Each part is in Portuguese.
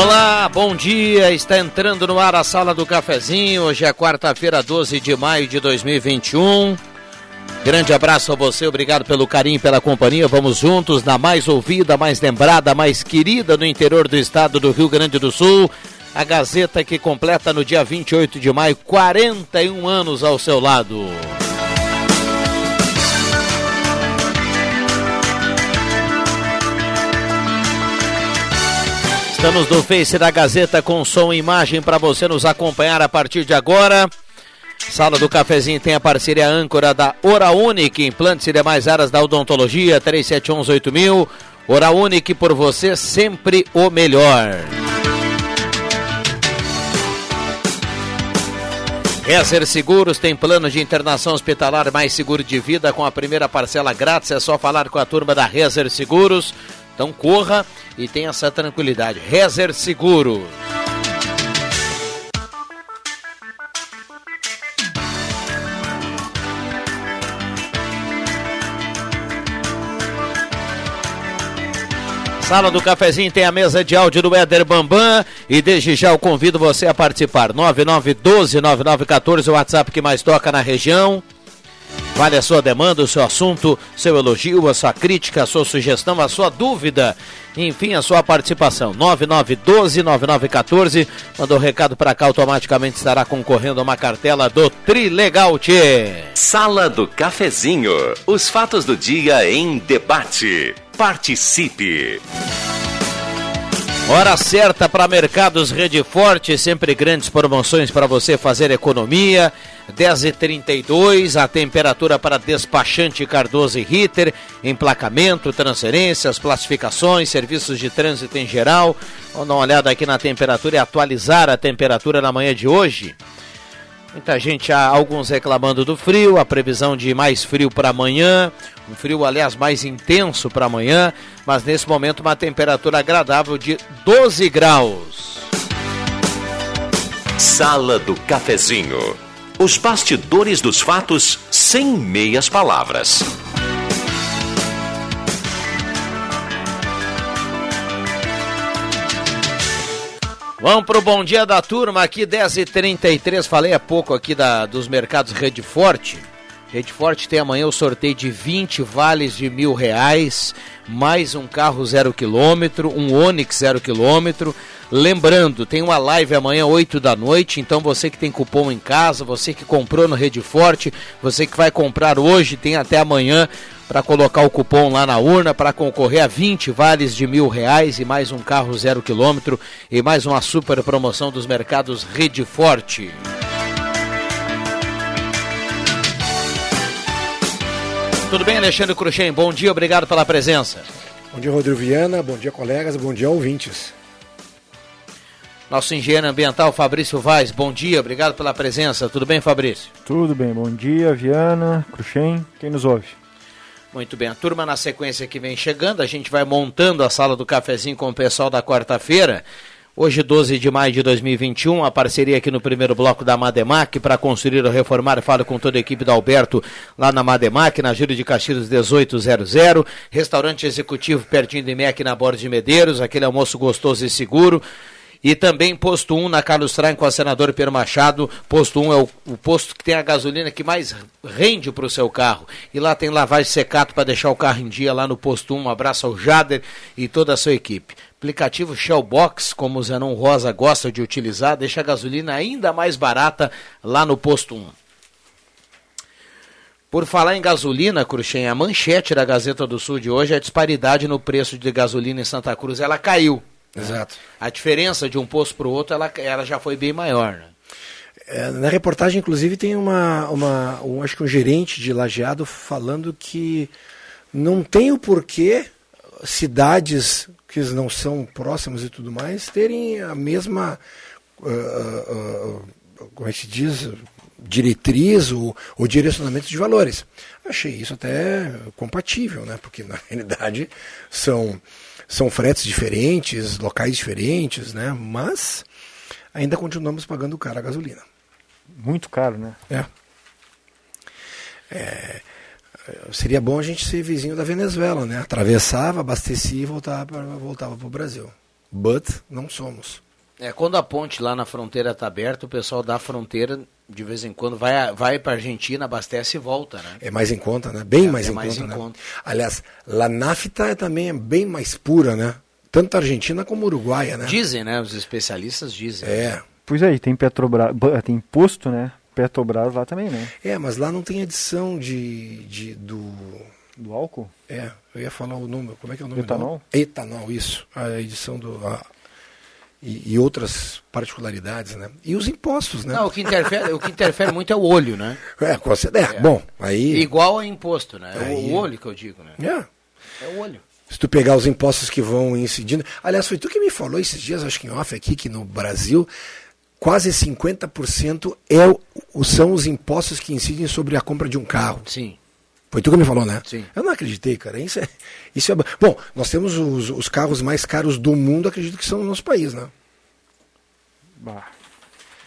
Olá, bom dia. Está entrando no ar a sala do cafezinho. Hoje é quarta-feira, 12 de maio de 2021. Grande abraço a você, obrigado pelo carinho e pela companhia. Vamos juntos na mais ouvida, mais lembrada, mais querida no interior do estado do Rio Grande do Sul. A Gazeta que completa no dia 28 de maio 41 anos ao seu lado. Estamos no Face da Gazeta com som e imagem para você nos acompanhar a partir de agora. Sala do Cafezinho tem a parceria âncora da Hora Unique, implantes e demais áreas da odontologia, 37118000. Hora Unique por você, sempre o melhor. Rezer Seguros tem plano de internação hospitalar mais seguro de vida com a primeira parcela grátis. É só falar com a turma da Rezer Seguros. Então corra e tenha essa tranquilidade. Rezer Seguro. Sala do Cafezinho tem a mesa de áudio do Éder Bambam e desde já eu convido você a participar. 9912-9914, o WhatsApp que mais toca na região. Vale a sua demanda, o seu assunto, seu elogio, a sua crítica, a sua sugestão, a sua dúvida, enfim, a sua participação. 9912-9914. Mandou recado para cá, automaticamente estará concorrendo a uma cartela do Trilegal. Sala do Cafezinho. Os fatos do dia em debate. Participe. Hora certa para Mercados Rede Forte, sempre grandes promoções para você fazer economia. 10h32, a temperatura para despachante Cardoso e Ritter, emplacamento, transferências, classificações, serviços de trânsito em geral. Vamos dar uma olhada aqui na temperatura e atualizar a temperatura na manhã de hoje. Muita gente, há alguns reclamando do frio, a previsão de mais frio para amanhã, um frio, aliás, mais intenso para amanhã, mas nesse momento uma temperatura agradável de 12 graus. Sala do Cafezinho. Os bastidores dos fatos sem meias palavras. Vamos pro bom dia da turma aqui, 10h33. Falei há pouco aqui da, dos mercados Rede Forte. Rede Forte tem amanhã o sorteio de 20 vales de mil reais, mais um carro zero quilômetro, um Onix zero quilômetro. Lembrando, tem uma live amanhã, 8 da noite, então você que tem cupom em casa, você que comprou no Rede Forte, você que vai comprar hoje, tem até amanhã para colocar o cupom lá na urna para concorrer a 20 vales de mil reais e mais um carro zero quilômetro e mais uma super promoção dos mercados Rede Forte. Tudo bem, Alexandre Cruxem? Bom dia, obrigado pela presença. Bom dia, Rodrigo Viana. Bom dia, colegas. Bom dia, ouvintes. Nosso engenheiro ambiental, Fabrício Vaz. Bom dia, obrigado pela presença. Tudo bem, Fabrício? Tudo bem. Bom dia, Viana, Cruxem, quem nos ouve. Muito bem, a turma na sequência que vem chegando, a gente vai montando a sala do cafezinho com o pessoal da quarta-feira. Hoje, 12 de maio de 2021, a parceria aqui no primeiro bloco da Mademac para construir ou reformar. Falo com toda a equipe da Alberto lá na Mademac, na Júlio de Castilhos 1800. Restaurante executivo pertinho de MEC na Borda de Medeiros, aquele almoço gostoso e seguro. E também posto 1 na Carlos Traem com a senador Pedro Machado. Posto 1 é o, o, posto que tem a gasolina que mais rende para o seu carro. E lá tem lavagem secato para deixar o carro em dia lá no posto 1. Um abraço ao Jader e toda a sua equipe. Aplicativo Shellbox, como o Zenon Rosa gosta de utilizar, deixa a gasolina ainda mais barata lá no posto 1. Por falar em gasolina, Cruxem, a manchete da Gazeta do Sul de hoje é a disparidade no preço de gasolina em Santa Cruz. Ela caiu. Exato. A diferença de um posto para o outro, ela, ela já foi bem maior. Né? É, na reportagem, inclusive, tem uma, uma um, acho que um gerente de lajeado falando que não tem o porquê cidades que não são próximas e tudo mais terem a mesma, uh, uh, como é que se diz, diretriz ou, ou direcionamento de valores. Achei isso até compatível, né? porque na realidade são, são fretes diferentes, locais diferentes, né? mas ainda continuamos pagando caro a gasolina. Muito caro, né? É. é seria bom a gente ser vizinho da Venezuela, né? Atravessava, abastecia e voltava para voltava o Brasil. But não somos. É, quando a ponte lá na fronteira está aberta, o pessoal da fronteira, de vez em quando, vai, vai para a Argentina, abastece e volta, né? É mais em conta, né? Bem é, mais, é em, mais conta, em né? conta. Aliás, a nafta é também é bem mais pura, né? Tanto a Argentina como a Uruguaia, né? Dizem, né? Os especialistas dizem. É. Pois é, tem Petrobras, tem imposto, né? Petrobras lá também, né? É, mas lá não tem adição de, de do do álcool? É, eu ia falar o número. Como é que é o nome? Etanol? Do... Etanol, isso. A edição do a... E, e, outras particularidades, né? E os impostos, né? Não, o que interfere, o que interfere muito é o olho, né? É, é, é. bom, aí... Igual a imposto, né? Aí... O olho que eu digo, né? É. É o olho. Se tu pegar os impostos que vão incidindo... Aliás, foi tu que me falou esses dias, acho que em off aqui, que no Brasil quase 50% é o, são os impostos que incidem sobre a compra de um carro. Sim. Foi tu que me falou, né? Sim. Eu não acreditei, cara. Isso é, isso é. Bom, nós temos os, os carros mais caros do mundo, acredito que são no nosso país, né? Bah.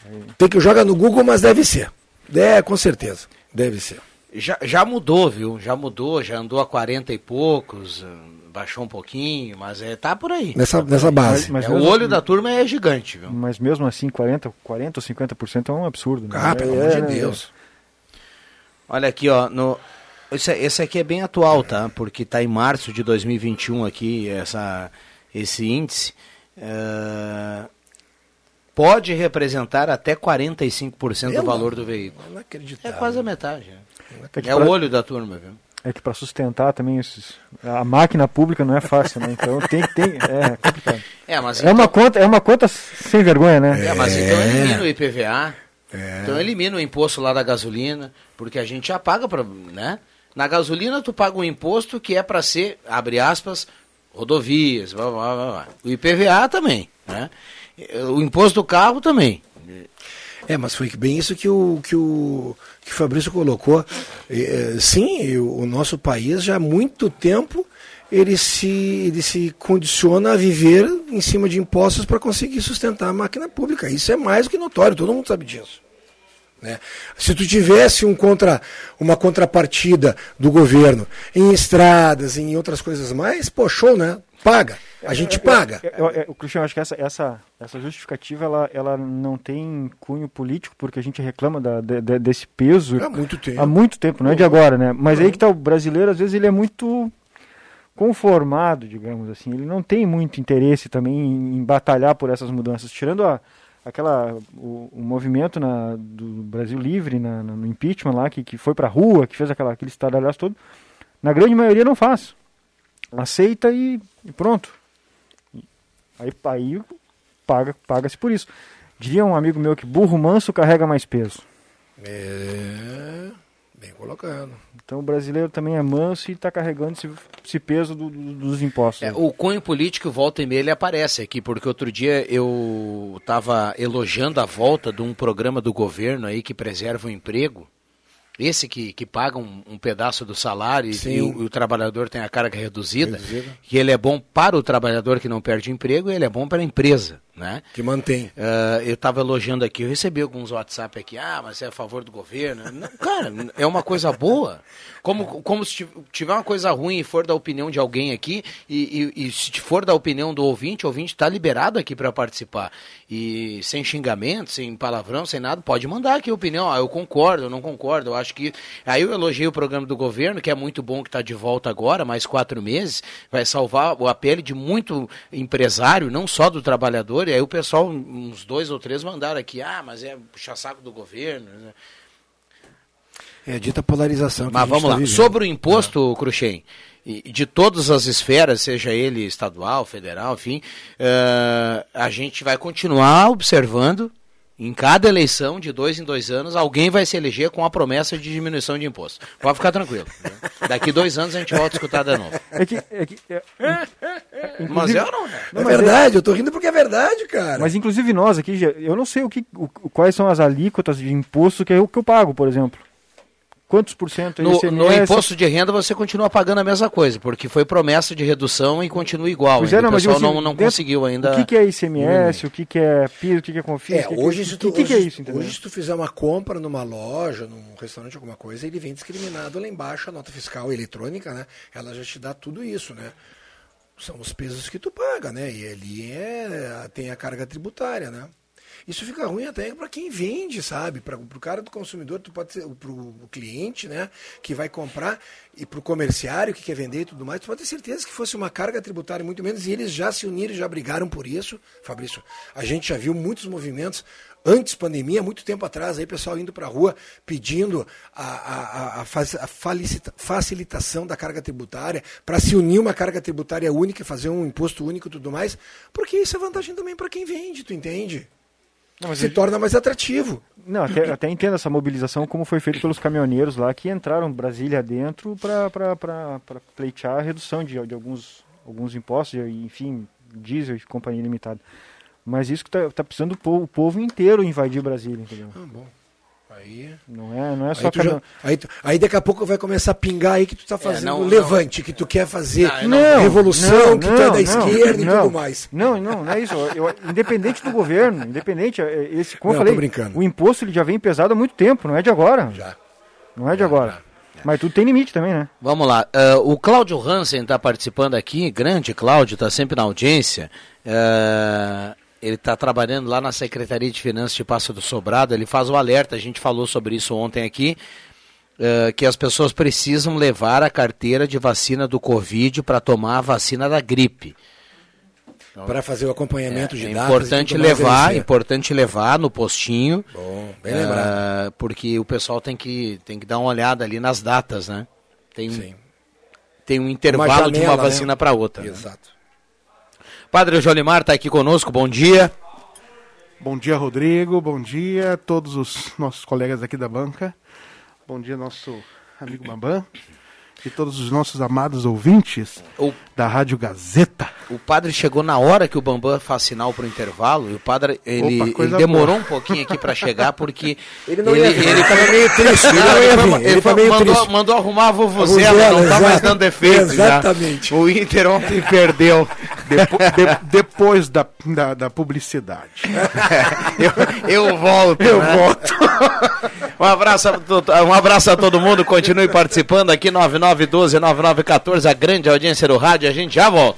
Aí... Tem que jogar no Google, mas deve ser. É, com certeza. Deve ser. Já, já mudou, viu? Já mudou, já andou a 40 e poucos, baixou um pouquinho, mas é, tá por aí. Nessa, tá por nessa aí. base. Mas, é, mas o olho da turma é gigante, viu? Mas mesmo assim, 40, 40 ou 50% é um absurdo. Né? Ah, pelo é, amor de né? Deus. Olha aqui, ó, no, esse, esse aqui é bem atual, tá? Porque está em março de 2021 aqui, essa, esse índice. Uh, pode representar até 45% do valor do veículo. É quase a metade. Né? É, é o olho da turma, viu? É que para sustentar também esses, a máquina pública não é fácil, né? Então tem que tem, é complicado. É, mas é uma então- conta, é uma conta sem vergonha, né? É, mas então elimina o IPVA. Então elimina o imposto lá da gasolina, porque a gente já paga para, né? Na gasolina tu paga um imposto que é para ser, abre aspas, rodovias, blá, blá, blá, o IPVA também, né? O imposto do carro também. É, mas foi bem isso que o que o, que o Fabrício colocou. É, sim, o, o nosso país já há muito tempo ele se, ele se condiciona a viver em cima de impostos para conseguir sustentar a máquina pública. Isso é mais do que notório, todo mundo sabe disso. Né? Se tu tivesse um contra, uma contrapartida do governo em estradas, em outras coisas mais, pô, show, né? Paga. A gente paga. Eu, eu, eu, Cristiano, acho que essa, essa, essa justificativa ela, ela não tem cunho político, porque a gente reclama da, de, de, desse peso há muito tempo. Há muito tempo, não é de agora, né? Mas aí que tá o brasileiro, às vezes, ele é muito conformado, digamos assim. Ele não tem muito interesse também em, em batalhar por essas mudanças. Tirando a, aquela o, o movimento na, do Brasil Livre na, no impeachment lá que, que foi para rua que fez aquela aquele estardalhaço todo na grande maioria não faz. Aceita e, e pronto. Aí aí paga paga-se por isso. Diria um amigo meu que burro manso carrega mais peso. É bem colocado então o brasileiro também é manso e está carregando esse, esse peso do, do, dos impostos. É, o cunho político volta e meia ele aparece aqui, porque outro dia eu estava elogiando a volta de um programa do governo aí que preserva o emprego. Esse que, que paga um, um pedaço do salário e, e, o, e, o, trabalhador tem a carga reduzida, reduzida, que ele é bom para o trabalhador que não perde emprego e ele é bom para a empresa. Né? Que mantém. Uh, eu estava elogiando aqui, eu recebi alguns WhatsApp aqui, ah, mas é a favor do governo. Não, cara, é uma coisa boa. Como, como se tiver uma coisa ruim e for da opinião de alguém aqui, e, e, e se for da opinião do ouvinte, o ouvinte está liberado aqui para participar. E sem xingamento, sem palavrão, sem nada, pode mandar aqui a opinião. Ah, eu concordo, eu não concordo, eu acho que. Aí eu elogiei o programa do governo, que é muito bom que está de volta agora, mais quatro meses, vai salvar a pele de muito empresário, não só do trabalhador e aí o pessoal, uns dois ou três, mandaram aqui, ah, mas é puxar saco do governo. Né? É dita polarização. mas vamos tá lá. Sobre o imposto, é. Cruxem, de todas as esferas, seja ele estadual, federal, enfim, uh, a gente vai continuar observando Em cada eleição, de dois em dois anos, alguém vai se eleger com a promessa de diminuição de imposto. Pode ficar tranquilo. Né? Daqui dois anos a gente volta a escutar de novo. É que. É que é, mas eu não. É verdade, eu tô rindo porque é verdade, cara. Mas inclusive nós aqui, eu não sei o que, o, quais são as alíquotas de imposto que eu, que eu pago, por exemplo. Quantos por cento no, no imposto de renda você continua pagando a mesma coisa, porque foi promessa de redução e continua igual. Pois é, não, o pessoal mas, assim, não, não dentro, conseguiu ainda. O que, que é ICMS, hum. o que, que é PIS, o que, que é CONFIS? É, hoje, que, tu, que, que, é isso, entendeu? Hoje, se tu fizer uma compra numa loja, num restaurante, alguma coisa, ele vem discriminado lá embaixo, a nota fiscal eletrônica, né? Ela já te dá tudo isso, né? São os pesos que tu paga, né? E ali é, tem a carga tributária, né? Isso fica ruim até para quem vende, sabe? Para o cara do consumidor, tu pode ser para o cliente, né, que vai comprar e para o comerciário que quer vender e tudo mais, tu pode ter certeza que fosse uma carga tributária muito menos e eles já se uniram, já brigaram por isso, Fabrício. A gente já viu muitos movimentos antes pandemia, muito tempo atrás, aí pessoal indo para a rua pedindo a, a, a, a, facilitação da carga tributária, para se unir uma carga tributária única, fazer um imposto único e tudo mais, porque isso é vantagem também para quem vende, tu entende? Não, se eu... torna mais atrativo. Não, até, até, entendo essa mobilização, como foi feito pelos caminhoneiros lá que entraram Brasília dentro para pleitear a redução de, de alguns, alguns impostos, enfim, diesel e companhia limitada. Mas isso que está tá precisando o povo, o povo inteiro invadir Brasília, entendeu? Ah, bom. Aí. Não é, não é só aí, já, aí, aí, daqui a pouco vai começar a pingar aí que tu tá é, fazendo é, não, levante, não, que tu quer fazer não, revolução, que tu é da esquerda e tudo mais. Não, não, não é isso. Eu, independente do governo, independente, é, esse, como eu falei, o imposto ele já vem pesado há muito tempo, não é de agora. Já. Não é de agora. Mas tudo tem limite também, né? Vamos lá. Uh, o Cláudio Hansen está participando aqui, grande Cláudio, está sempre na audiência. Uh, ele está trabalhando lá na Secretaria de Finanças de Passo do Sobrado, ele faz o alerta, a gente falou sobre isso ontem aqui, uh, que as pessoas precisam levar a carteira de vacina do Covid para tomar a vacina da gripe. Então, para fazer o acompanhamento é, de é dados. Importante levar, importante levar no postinho. Bom, bem lembrado. Uh, porque o pessoal tem que, tem que dar uma olhada ali nas datas, né? Tem, Sim. tem um intervalo uma janela, de uma né? vacina né? para outra. Exato. Né? Padre Jolimar está aqui conosco, bom dia. Bom dia, Rodrigo, bom dia a todos os nossos colegas aqui da banca. Bom dia, nosso amigo Bambam e todos os nossos amados ouvintes o, da Rádio Gazeta. O padre chegou na hora que o Bambam faz sinal para o intervalo e o padre ele, Opa, ele demorou boa. um pouquinho aqui para chegar porque ele não ele, ia vir, ele, ele meio triste. Ele, não, ele, foi, ele foi meio mandou, triste. mandou arrumar a vovozela, não está mais dando defeito. Exatamente. Já. O Inter ontem perdeu. Depo, de, depois da, da, da publicidade. eu, eu volto. Eu né? volto. Um, abraço, a, um abraço a todo mundo, continue participando aqui, 9912-9914, a grande audiência do rádio, a gente já volta.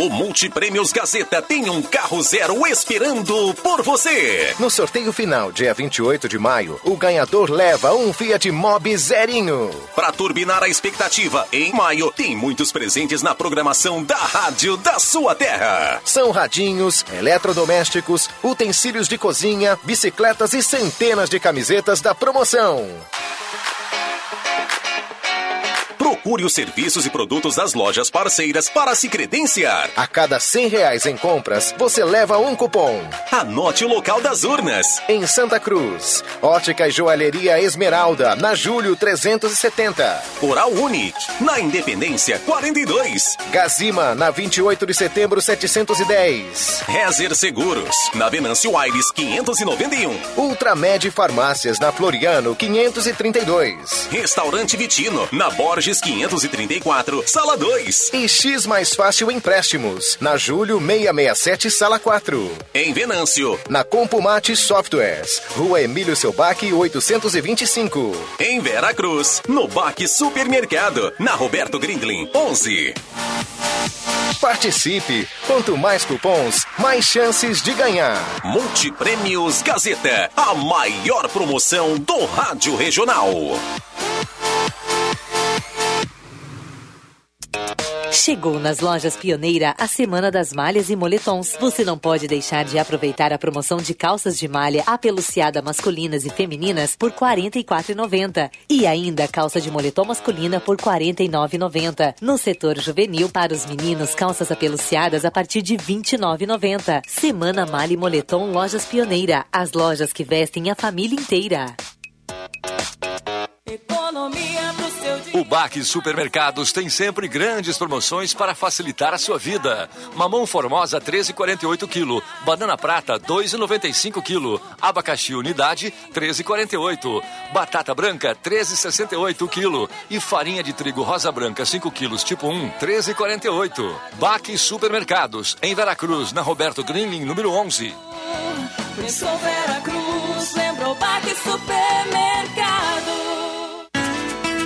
O Multiprêmios Gazeta tem um carro zero esperando por você. No sorteio final, dia 28 de maio, o ganhador leva um Fiat Mobi zerinho. Para turbinar a expectativa, em maio tem muitos presentes na programação da rádio da sua terra. São radinhos, eletrodomésticos, utensílios de cozinha, bicicletas e centenas de camisetas da promoção. Procure os serviços e produtos das lojas parceiras para se credenciar. A cada cem reais em compras, você leva um cupom. Anote o local das urnas. Em Santa Cruz, Ótica e Joalheria Esmeralda, na Julho 370. Oral Unique, na Independência 42. Gazima, na 28 de setembro 710. Rezer Seguros, na Venâncio Aires 591. Ultramed Farmácias, na Floriano 532. Restaurante Vitino, na Borges 534, Sala 2. E X Mais Fácil Empréstimos, na Julho 667, Sala 4. Em Venâncio, na Compumate Softwares, Rua Emílio Selbac 825. Em Vera Cruz, no Baque Supermercado, na Roberto Grindlin 11. Participe! Quanto mais cupons, mais chances de ganhar. Multiprêmios Gazeta, a maior promoção do Rádio Regional. Chegou nas lojas Pioneira a Semana das Malhas e Moletons. Você não pode deixar de aproveitar a promoção de calças de malha apeluciada masculinas e femininas por R$ 44,90. E ainda calça de moletom masculina por R$ 49,90. No setor juvenil, para os meninos, calças apeluciadas a partir de R$ 29,90. Semana Malha e Moletom Lojas Pioneira. As lojas que vestem a família inteira. O Baque Supermercados tem sempre grandes promoções para facilitar a sua vida. Mamão Formosa 13,48 kg, banana prata 2,95 kg, abacaxi unidade 13,48, batata branca 13,68 kg e farinha de trigo rosa branca 5 kg tipo 1 13,48. Baque Supermercados em Veracruz, na Roberto Greenling número 11. Pensou Veracruz, lembrou Baque Supermercado.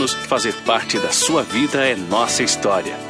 anos, fazer parte da sua vida é nossa história.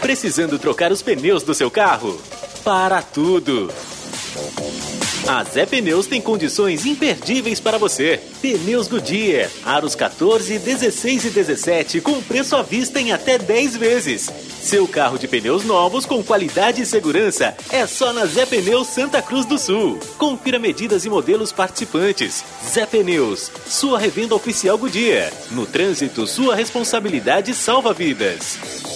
Precisando trocar os pneus do seu carro? Para tudo! A Zé Pneus tem condições imperdíveis para você. Pneus Goodyear, aros 14, 16 e 17 com preço à vista em até 10 vezes. Seu carro de pneus novos com qualidade e segurança é só na Zé Pneus Santa Cruz do Sul. Confira medidas e modelos participantes. Zé Pneus, sua revenda oficial Goodyear. No trânsito, sua responsabilidade salva vidas.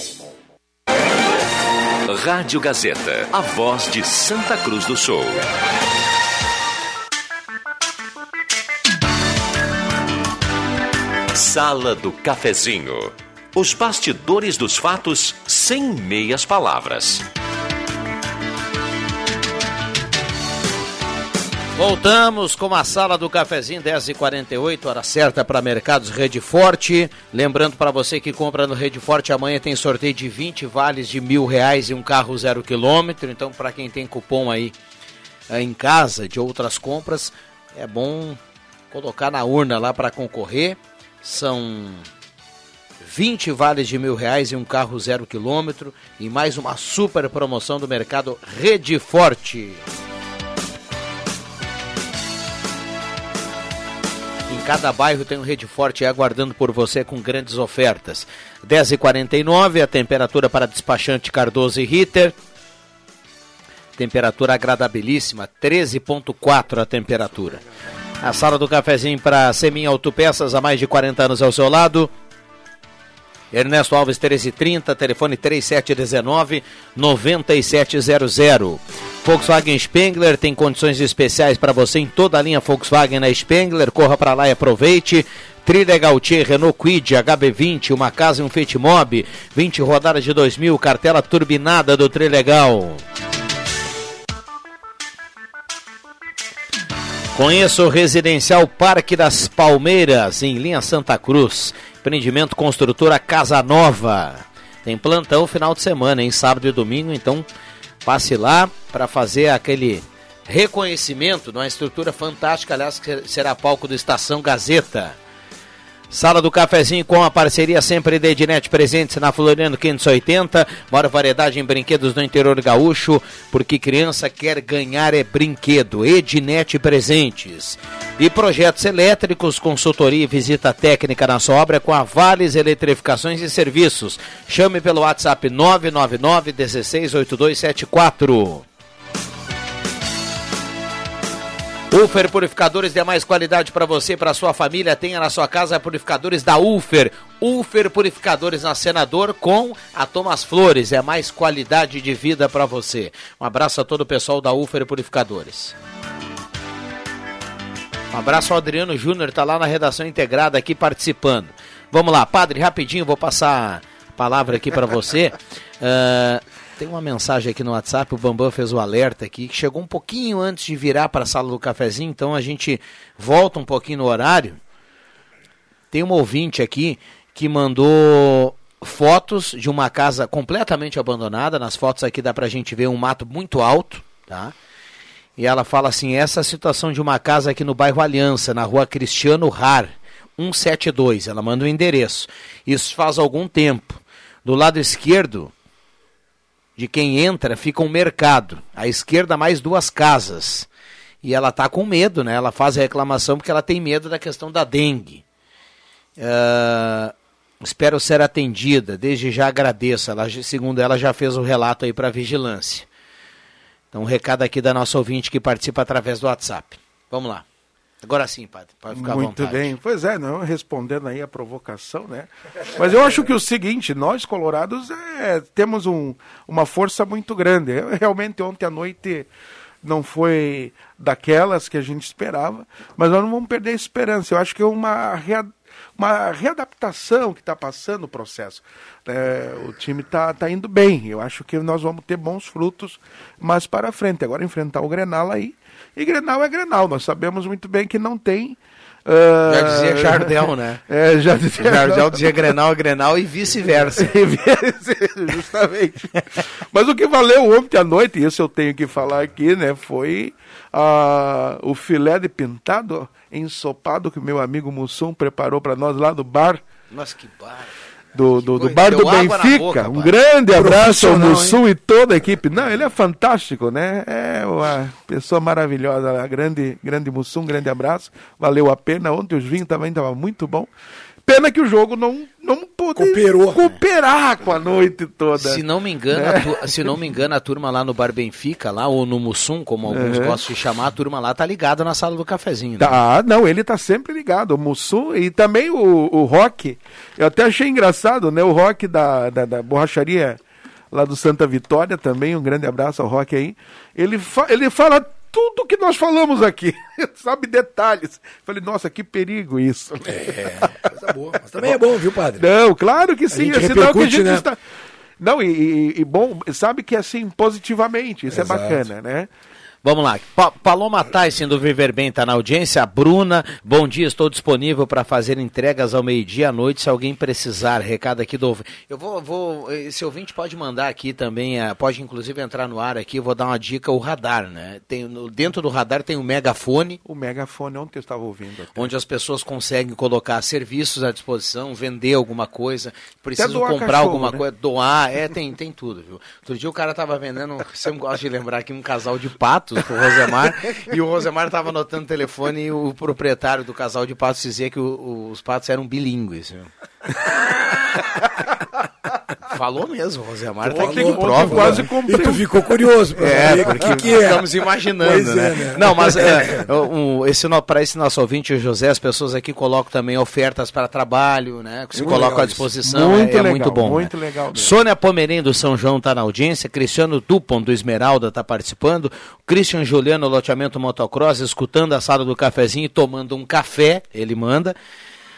Rádio Gazeta, a voz de Santa Cruz do Sul. Sala do Cafezinho. Os bastidores dos fatos sem meias palavras. Voltamos com a sala do cafezinho 10h48, hora certa para Mercados Rede Forte. Lembrando para você que compra no Rede Forte, amanhã tem sorteio de 20 vales de mil reais e um carro zero quilômetro. Então, para quem tem cupom aí eh, em casa de outras compras, é bom colocar na urna lá para concorrer. São 20 vales de mil reais e um carro zero quilômetro e mais uma super promoção do mercado Rede Forte. Cada bairro tem um Rede Forte aguardando por você com grandes ofertas. 10h49, a temperatura para despachante Cardoso e Ritter. Temperatura agradabilíssima, 13,4 a temperatura. A sala do cafezinho para Semin Autopeças, há mais de 40 anos ao seu lado. Ernesto Alves 1330, telefone 3719 9700. Volkswagen Spengler tem condições especiais para você em toda a linha Volkswagen na Spengler. Corra para lá e aproveite. Trilha Gautier, Renault Quid, HB20, uma casa e um Mob, 20 rodadas de 2000, cartela turbinada do Trilegal. Conheça o Residencial Parque das Palmeiras, em linha Santa Cruz. Empreendimento construtora Casa Nova. Tem plantão final de semana, em sábado e domingo, então passe lá para fazer aquele reconhecimento de uma estrutura fantástica, aliás, que será palco do Estação Gazeta. Sala do Cafezinho com a parceria sempre de Ednet presentes na Floriano 580. Maior variedade em brinquedos no interior gaúcho, porque criança quer ganhar é brinquedo. Ednet presentes. E projetos elétricos, consultoria e visita técnica na sua obra com a Vales Eletrificações e Serviços. Chame pelo WhatsApp 999 168274. Ufer Purificadores de mais qualidade para você, para sua família. Tenha na sua casa purificadores da Ufer. Ufer Purificadores na Senador com a Thomas Flores. É mais qualidade de vida para você. Um abraço a todo o pessoal da Ufer Purificadores. Um abraço ao Adriano Júnior, está lá na redação integrada aqui participando. Vamos lá, padre, rapidinho, vou passar a palavra aqui para você. Uh, tem uma mensagem aqui no WhatsApp, o Bambam fez o alerta aqui, que chegou um pouquinho antes de virar para a sala do cafezinho, então a gente volta um pouquinho no horário. Tem um ouvinte aqui que mandou fotos de uma casa completamente abandonada. Nas fotos aqui dá para a gente ver um mato muito alto, tá? E ela fala assim: essa situação de uma casa aqui no bairro Aliança, na rua Cristiano Rar, 172. Ela manda o um endereço. Isso faz algum tempo. Do lado esquerdo de quem entra fica um mercado. À esquerda, mais duas casas. E ela está com medo, né? Ela faz a reclamação porque ela tem medo da questão da dengue. Uh, espero ser atendida. Desde já agradeço. Ela, segundo ela, já fez o relato aí para a vigilância. Então, um recado aqui da nossa ouvinte que participa através do WhatsApp. Vamos lá. Agora sim, padre, pode ficar Muito bem. Pois é, não respondendo aí a provocação, né? Mas eu acho que o seguinte, nós colorados é, temos um, uma força muito grande. Eu, realmente ontem à noite não foi daquelas que a gente esperava, mas nós não vamos perder a esperança. Eu acho que é uma, rea, uma readaptação que está passando o processo. É, o time está tá indo bem. Eu acho que nós vamos ter bons frutos mais para frente. Agora enfrentar o Grenal aí e Grenal é Grenal. Nós sabemos muito bem que não tem. Uh... Já dizia Jardel, né? É, já dizia. Jardel dizia Grenal é Grenal e vice-versa. Justamente. Mas o que valeu ontem à noite, e isso eu tenho que falar aqui, né? Foi uh, o filé de pintado ensopado que o meu amigo Mussum preparou para nós lá do bar. Nossa, que bar do, do, do bar do Benfica. Boca, um grande abraço ao Mussum e toda a equipe. Não, ele é fantástico, né? É uma pessoa maravilhosa. Grande, grande Mussum, grande abraço. Valeu a pena. Ontem os vinhos também estavam muito bom. Pena que o jogo não, não pôde Cooperou. cooperar com a noite toda. Se não me engano, né? a, se não me engano, a turma lá no Bar Benfica, lá, ou no Mussum, como alguns uhum. gostam de chamar, a turma lá tá ligada na sala do cafezinho. Né? Tá, não, ele tá sempre ligado, o Mussum e também o, o Rock. Eu até achei engraçado, né? O Rock da, da, da borracharia lá do Santa Vitória também, um grande abraço ao Rock aí. Ele, fa ele fala tudo que nós falamos aqui, sabe detalhes. Falei, nossa, que perigo isso. É, coisa boa. Mas também é bom, viu, padre? Não, claro que sim. A gente é que a gente né? está... Não, e, e, bom, sabe que é assim, positivamente, isso é Exato. é bacana, né? Vamos lá. Pa Paloma Tyson do Viver Bem está na audiência. Bruna, bom dia, estou disponível para fazer entregas ao meio-dia à noite se alguém precisar. Recado aqui do. Eu vou, vou. Esse ouvinte pode mandar aqui também, eh, pode inclusive entrar no ar aqui. Vou dar uma dica: o radar, né? Tem, dentro do radar tem o megafone. O megafone, onde eu estava ouvindo. Até. Onde as pessoas conseguem colocar serviços à disposição, vender alguma coisa, precisam comprar cachorro, alguma né? coisa, doar. É, tem, tem tudo, viu? Outro dia o cara estava vendendo, sempre gosto de lembrar aqui, um casal de patos patos pro Rosemar. e o Rosemar estava anotando o telefone e o proprietário do casal de patos dizia que o, os patos eram bilíngues. Falou mesmo, Rosemar tá aqui de prova. quase né? comprei. E tu ficou curioso pra É, porque o que, que é. estamos imaginando, né? é, né? Não, mas é, um, esse, para esse nosso ouvinte, o José, as pessoas aqui colocam também ofertas para trabalho, né? Que se Muito colocam à disposição. Muito é, é legal, muito bom. muito né? legal mesmo. Sônia Pomerém do São João está na audiência, Cristiano Dupont do Esmeralda está participando, Christian Juliano, loteamento motocross, escutando a sala do cafezinho e tomando um café, ele manda.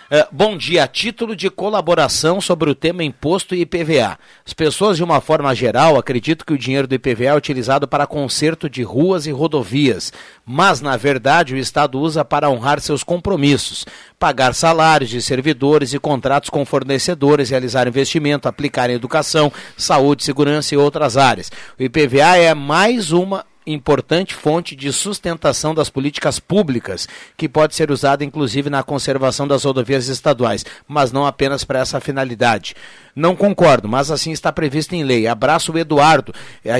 É, bom dia, título de colaboração sobre o tema imposto e IPVA. As pessoas, de uma forma geral, acreditam que o dinheiro do IPVA é utilizado para conserto de ruas e rodovias, mas, na verdade, o Estado usa para honrar seus compromissos, pagar salários de servidores e contratos com fornecedores, realizar investimento, aplicar em educação, saúde, segurança e outras áreas. O IPVA é mais uma importante fonte de sustentação das políticas públicas, que pode ser usada inclusive na conservação das rodovias estaduais, mas não apenas para essa finalidade. Não concordo, mas assim está previsto em lei. Abraço o Eduardo,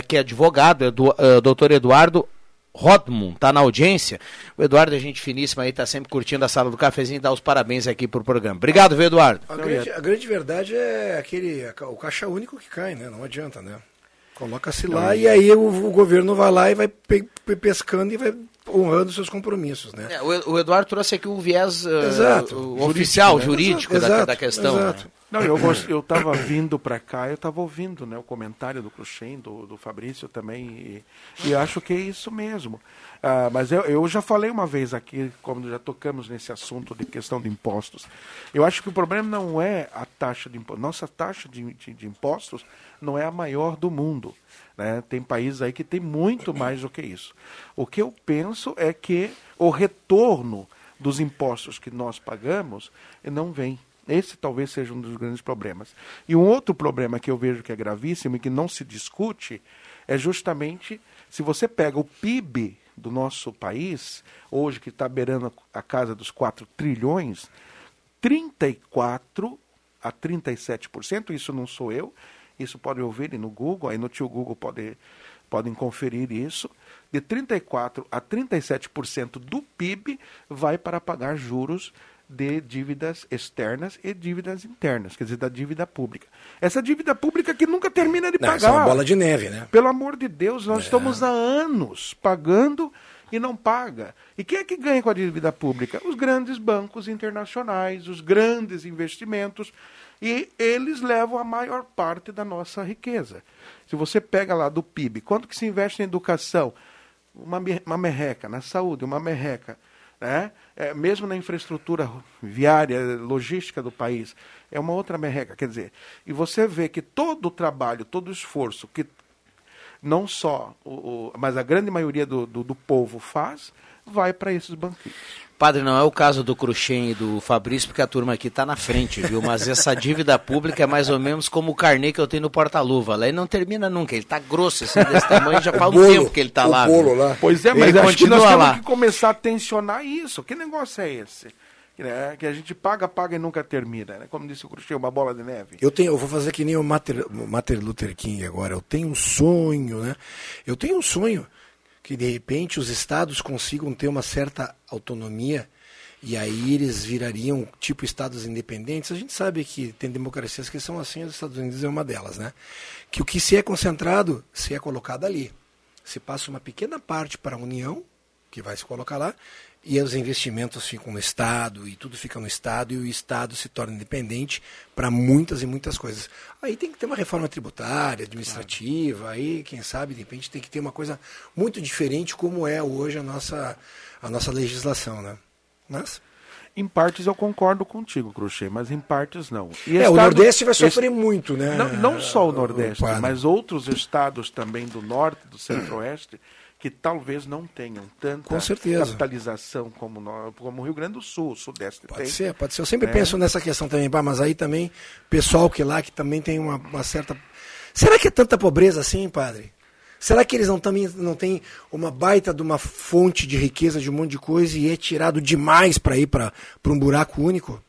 que é advogado, Edu, uh, doutor Eduardo Rodmund, está na audiência. O Eduardo é gente finíssima aí, está sempre curtindo a sala do cafezinho dá os parabéns aqui pro programa. Obrigado, viu, Eduardo. A grande, a grande verdade é aquele o caixa único que cai, né? Não adianta, né? Coloca-se lá e aí o, o governo vai lá e vai pe- pe- pescando e vai honrando seus compromissos, né? É, o, o Eduardo trouxe aqui o viés uh, Exato. o oficial, né? jurídico da, Exato, da questão. exato. né? Não, eu, eu tava vindo para cá, eu tava ouvindo né, o comentário do Cruxem, do, do Fabrício também, e, e acho que é isso mesmo. Ah, mas eu, eu já falei uma vez aqui, como já tocamos nesse assunto de questão de impostos, eu acho que o problema não é a taxa de impostos. Nossa taxa de, de, de impostos não é a maior do mundo. Né? Tem países aí que tem muito mais do que isso. O que eu penso é que o retorno dos impostos que nós pagamos não vem. Esse talvez seja um dos grandes problemas. E um outro problema que eu vejo que é gravíssimo e que não se discute é justamente se você pega o PIB do nosso país, hoje que está beirando a casa dos 4 trilhões, 34 a 37%, isso não sou eu, isso pode ouvir no Google, aí no tio Google pode, podem conferir isso, de 34 a 37% do PIB vai para pagar juros de dívidas externas e dívidas internas, quer dizer, da dívida pública. Essa dívida pública que nunca termina de Não, pagar. isso é uma bola de neve, né? Pelo amor de Deus, nós É. estamos há anos pagando e não paga. E quem é que ganha com a dívida pública? Os grandes bancos internacionais, os grandes investimentos, e eles levam a maior parte da nossa riqueza. Se você pega lá do PIB, quanto que se investe em educação? Uma, uma merreca, na saúde, uma merreca. Né? É, mesmo na infraestrutura viária, logística do país, é uma outra merreca. Quer dizer, e você vê que todo o trabalho, todo o esforço que não só, o, o- mas a grande maioria do, do, do povo faz, vai para esses banquinhos. Padre, não é o caso do Cruxem e do Fabrício, porque a turma aqui está na frente, viu? Mas essa dívida pública é mais ou menos como o carnê que eu tenho no porta-luva. Lá ele não termina nunca, ele tá grosso assim, desse tamanho, já faz um bolo, tempo que ele tá o lá. lá. Pois é, Ele mas acho que nós temos lá. que começar a tensionar isso. Que negócio é esse? Né? Que a gente paga, paga e nunca termina. Né? Como disse o Cruxem, uma bola de neve. Eu tenho, eu vou fazer que nem o o Martin Luther King agora. Eu tenho um sonho, né? Eu tenho um sonho que de repente os estados consigam ter uma certa autonomia e aí eles virariam tipo estados independentes. A gente sabe que tem democracias que são assim, os Estados Unidos é uma delas, né? Que o que se é concentrado se é colocado ali. Se passa uma pequena parte para a União, que vai se colocar lá, e os investimentos ficam no Estado, e tudo fica no Estado, e o Estado se torna independente para muitas e muitas coisas. Aí tem que ter uma reforma tributária, administrativa, aí, quem sabe, de repente, tem que ter uma coisa muito diferente como é hoje a nossa, a nossa legislação, né? Mas... Em partes eu concordo contigo, Cruxem, mas em partes não. E É, o estados- Nordeste vai esse- sofrer muito, né? Não, não só o Nordeste, padre? mas outros estados também do Norte, do Centro-Oeste, que talvez não tenham tanta Com certeza. capitalização como, nó- como o Rio Grande do Sul, o Sudeste Pode tem. ser, pode ser. Eu sempre É. penso nessa questão também, mas aí também, pessoal que lá que também tem uma, uma certa. Será que é tanta pobreza assim, padre? Será que eles não, também, não têm uma baita de uma fonte de riqueza, de um monte de coisa, e é tirado demais para ir para um buraco único?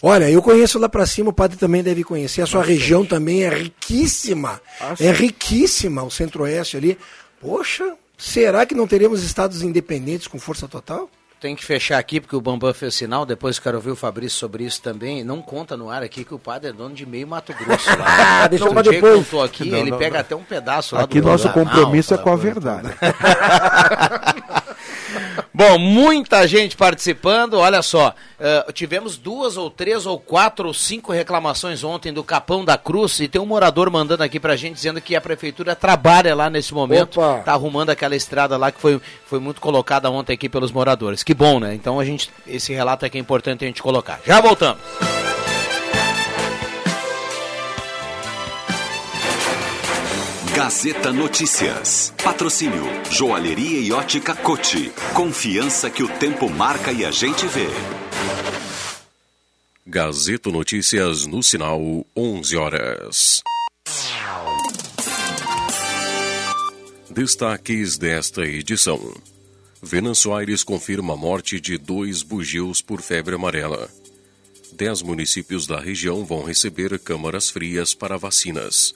Olha, eu conheço lá para cima, o padre também deve conhecer. A sua região também é riquíssima. Ah, é sim. riquíssima, o centro-oeste ali. Poxa, será que não teremos estados independentes com força total? tem que fechar aqui, porque o Bambam fez sinal, depois quero ouvir o Fabrício sobre isso também. Não conta no ar aqui que o padre é dono de meio Mato Grosso. Lá. Ah, deixa eu dia que depois. eu aqui, Não, ele não, pega não. até um pedaço lá Aqui do nosso Pantanal, compromisso é com a verdade. Bom, muita gente participando. Olha só, eh, tivemos duas ou três ou quatro ou cinco reclamações ontem do Capão da Cruz e tem um morador mandando aqui pra gente dizendo que a prefeitura trabalha lá nesse momento, Opa. tá arrumando aquela estrada lá que foi, foi muito colocada ontem aqui pelos moradores. Que bom, né? Então a gente esse relato aqui é importante a gente colocar. Já voltamos. Gazeta Notícias. Patrocínio Joalheria e Ótica Cote. Confiança que o tempo marca e a gente vê. Gazeta Notícias no sinal 11 horas. Destaques desta edição. Venâncio Aires confirma a morte de dois bugios por febre amarela. Dez municípios da região vão receber câmaras frias para vacinas.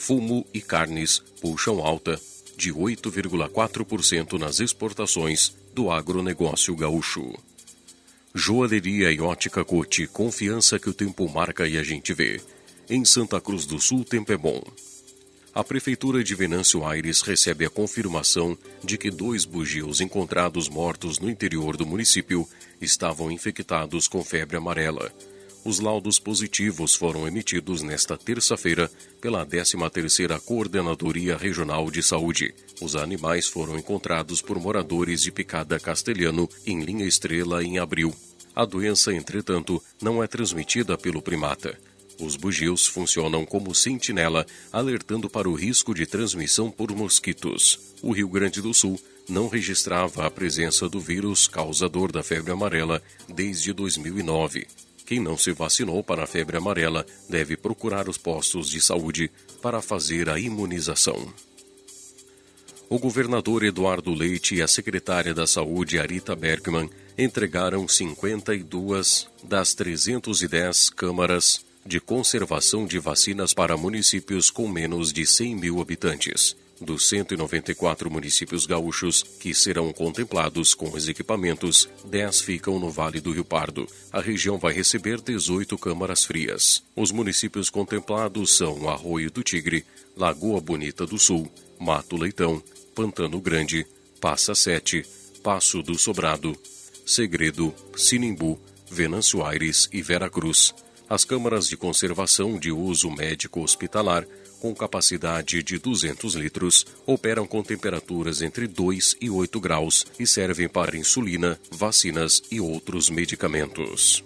Fumo e carnes puxam alta de 8,4% nas exportações do agronegócio gaúcho. Joalheria e ótica Cote, confiança que o tempo marca e a gente vê. Em Santa Cruz do Sul, tempo é bom. A Prefeitura de Venâncio Aires recebe a confirmação de que dois bugios encontrados mortos no interior do município estavam infectados com febre amarela. Os laudos positivos foram emitidos nesta terça-feira pela 13ª Coordenadoria Regional de Saúde. Os animais foram encontrados por moradores de Picada Castelhano, em linha estrela, em abril. A doença, entretanto, não é transmitida pelo primata. Os bugios funcionam como sentinela, alertando para o risco de transmissão por mosquitos. O Rio Grande do Sul não registrava a presença do vírus causador da febre amarela desde 2009. Quem não se vacinou para a febre amarela deve procurar os postos de saúde para fazer a imunização. O governador Eduardo Leite e a secretária da Saúde Arita Bergman entregaram 52 das 310 câmaras de conservação de vacinas para municípios com menos de 100 mil habitantes. Dos 194 municípios gaúchos que serão contemplados com os equipamentos, 10 ficam no Vale do Rio Pardo. A região vai receber 18 câmaras frias. Os municípios contemplados são Arroio do Tigre, Lagoa Bonita do Sul, Mato Leitão, Pantano Grande, Passa Sete, Passo do Sobrado, Segredo, Sinimbu, Venâncio Aires e Vera Cruz. As câmaras de conservação de uso médico hospitalar, com capacidade de 200 litros, operam com temperaturas entre 2 e 8 graus e servem para insulina, vacinas e outros medicamentos.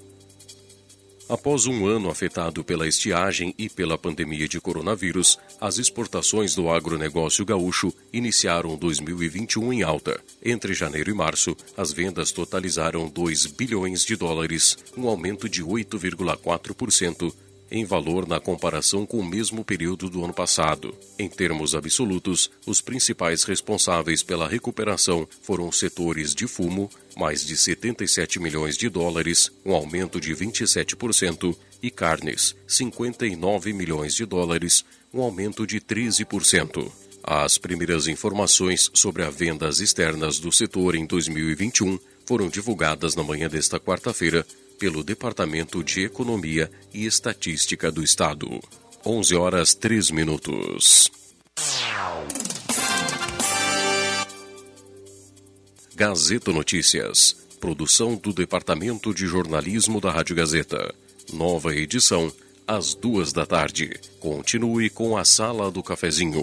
Após um ano afetado pela estiagem e pela pandemia de coronavírus, as exportações do agronegócio gaúcho iniciaram 2021 em alta. Entre janeiro e março, as vendas totalizaram 2 bilhões de dólares, um aumento de 8,4% em valor na comparação com o mesmo período do ano passado. Em termos absolutos, os principais responsáveis pela recuperação foram os setores de fumo, mais de 77 milhões de dólares, um aumento de 27%, e carnes, 59 milhões de dólares, um aumento de 13%. As primeiras informações sobre as vendas externas do setor em 2021 foram divulgadas na manhã desta quarta-feira pelo Departamento de Economia e Estatística do Estado. 11 horas 3 minutos. Gazeta Notícias. Produção do Departamento de Jornalismo da Rádio Gazeta. Nova edição, às duas da tarde. Continue com a Sala do Cafezinho.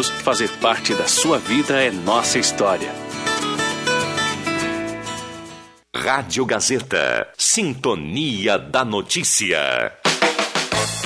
fazer parte da sua vida é nossa história. Rádio Gazeta. Sintonia da Notícia.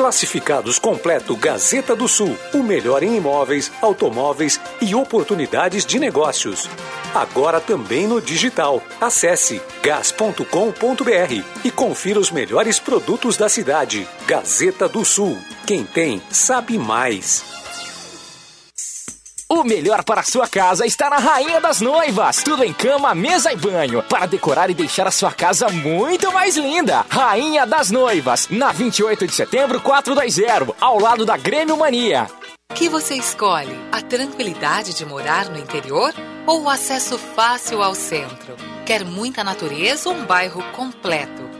Classificados completo Gazeta do Sul, o melhor em imóveis, automóveis e oportunidades de negócios. Agora também no digital. Acesse gas.com.br e confira os melhores produtos da cidade. Gazeta do Sul. Quem tem, sabe mais. O melhor para a sua casa está na Rainha das Noivas. Tudo em cama, mesa e banho. Para decorar e deixar a sua casa muito mais linda. Rainha das Noivas. Na 28 de setembro, 420. Ao lado da Grêmio Mania. O que você escolhe? A tranquilidade de morar no interior ou o acesso fácil ao centro? Quer muita natureza ou um bairro completo?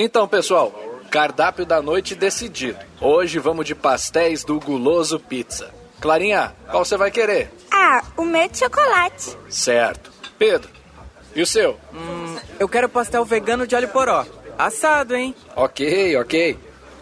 Então, pessoal, cardápio da noite decidido. Hoje vamos de pastéis do Guloso Pizza. Clarinha, qual você vai querer? Ah, o meu de chocolate. Certo. Pedro, e o seu? Hum, eu quero pastel vegano de alho poró. Assado, hein? Ok, ok.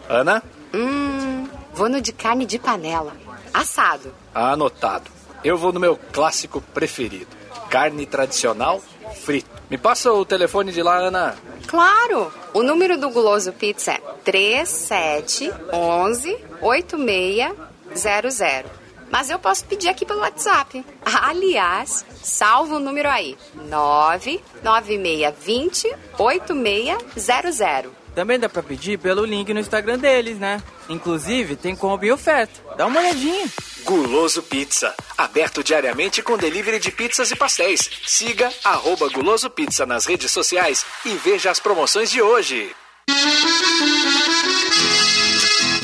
Ana? Hum, vou no de carne de panela. Assado. Anotado. Eu vou no meu clássico preferido. Carne tradicional frito. Me passa o telefone de lá, Ana. Claro! O número do Guloso Pizza é 3711 8600. Mas eu posso pedir aqui pelo WhatsApp. Aliás, salva o número aí: 99620 8600. Também dá pra pedir pelo link no Instagram deles, né? Inclusive, tem combo e oferta. Dá uma olhadinha. Guloso Pizza. Aberto diariamente com delivery de pizzas e pastéis. Siga arroba Guloso Pizza nas redes sociais e veja as promoções de hoje.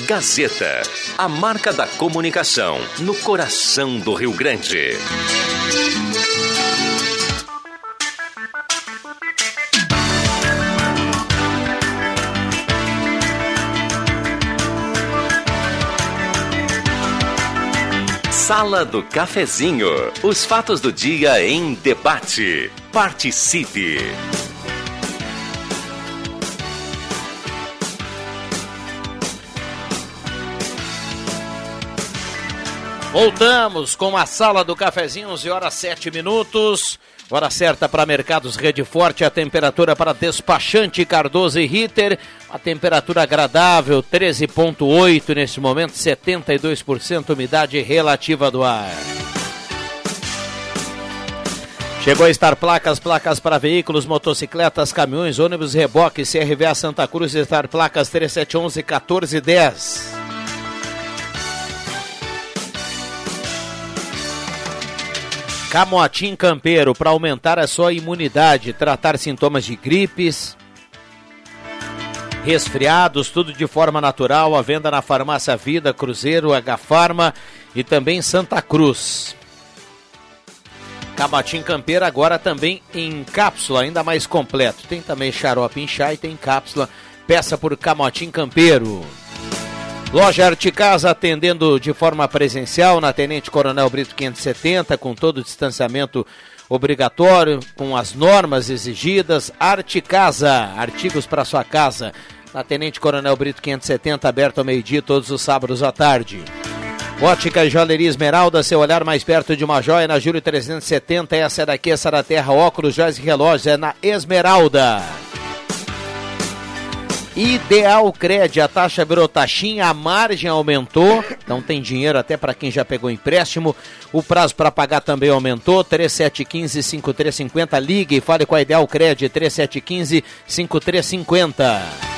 Gazeta, a marca da comunicação no coração do Rio Grande. Sala do Cafezinho. Os fatos do dia em debate. Participe. Voltamos com a Sala do Cafezinho, 11 horas 7 minutos. Hora certa para Mercados Rede Forte, a temperatura para despachante Cardoso e Ritter, a temperatura agradável, 13.8 neste momento, 72% umidade relativa do ar. Chegou a estar placas, placas para veículos, motocicletas, caminhões, ônibus, reboque, CRVA Santa Cruz, estar placas 3711 1410. Camotim Campeiro para aumentar a sua imunidade, tratar sintomas de gripes, resfriados, tudo de forma natural. A venda na Farmácia Vida, Cruzeiro, H Farma e também Santa Cruz. Camotim Campeiro agora também em cápsula, ainda mais completo. Tem também xarope em chá e tem cápsula. Peça por Camotim Campeiro. Loja Articasa atendendo de forma presencial na Tenente Coronel Brito 570, com todo o distanciamento obrigatório, com as normas exigidas. Articasa, artigos para sua casa. Na Tenente Coronel Brito 570, aberto ao meio-dia, todos os sábados à tarde. Ótica Joalheria Esmeralda, seu olhar mais perto de uma joia na Júlio 370. Essa é daqui, essa da Terra, óculos, joias e relógios, é na Esmeralda. Ideal Cred, a taxa virou taxinha, a margem aumentou, então tem dinheiro até para quem já pegou empréstimo. O prazo para pagar também aumentou, 3715-5350. Ligue e fale com a Ideal Cred, 3715-5350.